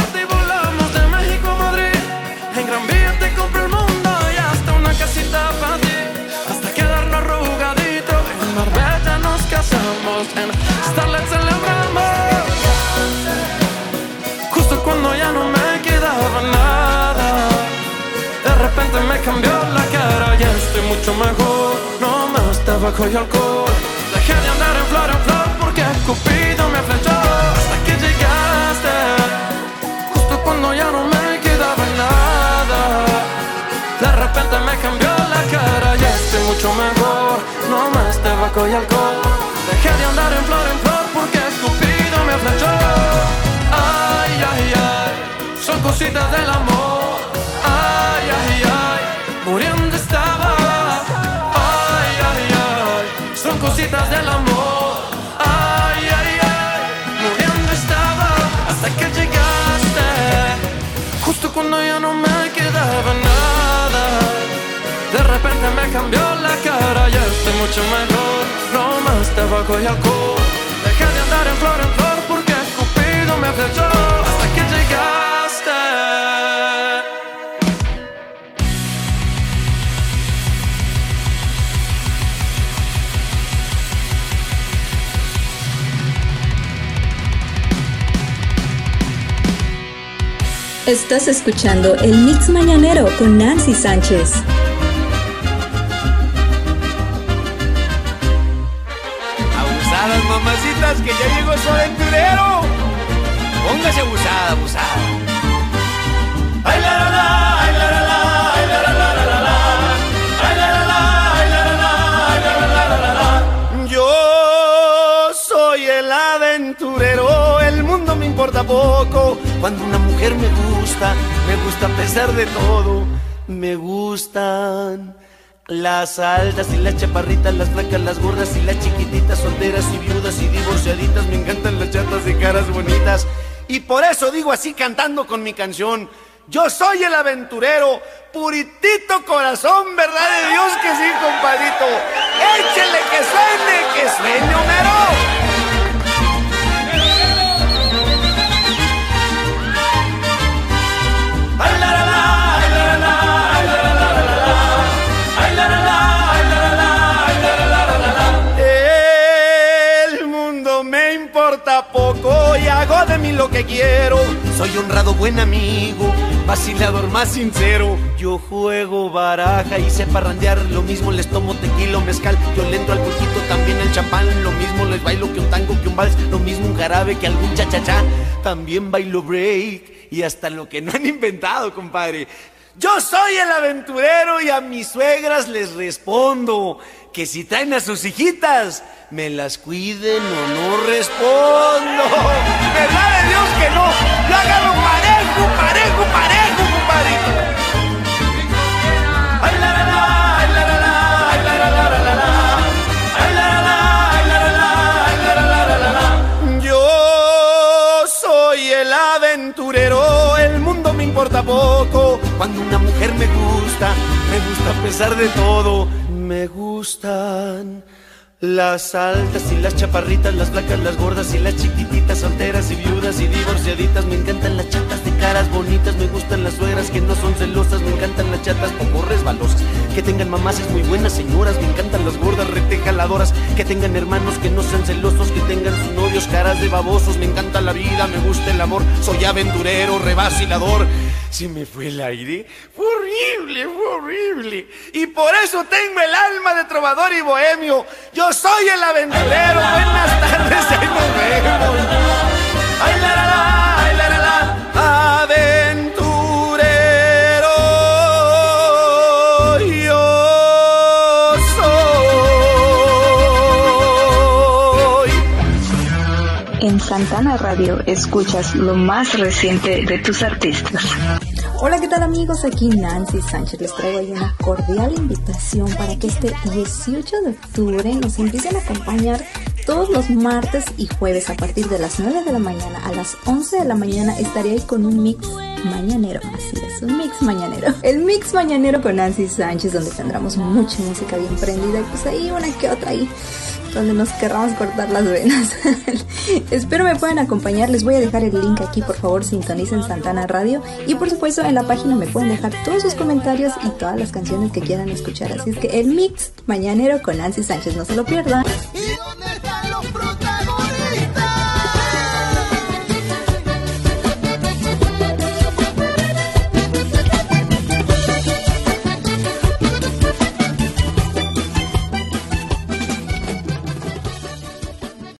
Dejé de andar en flor en flor porque Cupido me flechó. Hasta que llegaste, justo cuando ya no me quedaba nada. De repente me cambió la cara, ya estoy mucho mejor. No más tabaco y alcohol. Dejé de andar en flor en flor porque Cupido me flechó. Ay, ay, ay, son cositas del amor. Ay, ay, ay, muriendo cositas del amor. Ay, ay, ay, muriendo estaba hasta que llegaste. Justo cuando ya no me quedaba nada. De repente me cambió la cara, ya estoy mucho mejor. No más tabaco y alcohol. Dejé de andar en flor en flor porque Cupido me flechó Estás escuchando el Mix Mañanero con Nancy Sánchez. Abusadas, mamacitas, que ya llegó su aventurero. Póngase abusada, abusada. Ay, la, la, la, ay, la, la, la, ay, la, la, la, la, la, ay, la, la, la, ay, la, la, la, la, la, la, la. Yo soy el aventurero, el mundo me importa poco cuando una mujer me gusta, me gusta a pesar de todo. Me gustan las altas y las chaparritas, las flacas, las gordas y las chiquititas, solteras y viudas y divorciaditas. Me encantan las chatas de caras bonitas. Y por eso digo así cantando con mi canción. Yo soy el aventurero, puritito corazón, verdad de Dios que sí, compadrito. Échele que suene, que suene, Homero. Ay, poco y hago de mí lo que quiero. Soy honrado buen amigo, vacilador más sincero. Yo juego baraja y sé parrandear. Lo mismo les tomo tequila mezcal. Yo le entro al pulquito, también el champán. Lo mismo les bailo que un tango, que un vals. Lo mismo un jarabe que algún cha-cha-cha. También bailo break y hasta lo que no han inventado, compadre. Yo soy el aventurero y a mis suegras les respondo que si traen a sus hijitas, me las cuiden o no respondo. ¿Verdad de Dios que no? Yo agarro parejo, parejo, parejo, compadrito. Yo soy el aventurero, Cuando una mujer me gusta, me gusta a pesar de todo. Me gustan las altas y las chaparritas, las flacas, las gordas y las chiquititas, solteras y viudas y divorciaditas. Me encantan las chatas de caras bonitas, me gustan las suegras que no son celosas, me encantan las chatas poco resbalosas, que tengan mamases muy buenas señoras, me encantan las gordas retejaladoras, que tengan hermanos que no sean celosos, que tengan sus novios caras de babosos. Me encanta la vida, me gusta el amor, soy aventurero, revacilador. Si me fue el aire, fue horrible, fue horrible. Y por eso tengo el alma de trovador y bohemio. Yo soy el aventurero. Buenas tardes, ahí nos vemos. Ay, la, la, la, En Santana Radio escuchas lo más reciente de tus artistas. Hola, ¿qué tal amigos? Aquí Nancy Sánchez. Les traigo hoy una cordial invitación para que este 18 de octubre nos empiecen a acompañar todos los martes y jueves a partir de las 9 de la mañana a las 11 de la mañana estaré ahí con un mix mañanero. Así es, un mix mañanero. El mix mañanero con Nancy Sánchez donde tendremos mucha música bien prendida y pues ahí una que otra ahí donde nos querramos cortar las venas. (laughs) Espero me puedan acompañar, les voy a dejar el link aquí, por favor sintonicen Santana Radio y por supuesto en la página me pueden dejar todos sus comentarios y todas las canciones que quieran escuchar. Así es que el mix mañanero con Nancy Sánchez, no se lo pierdan. ¿Y dónde están los protagonistas?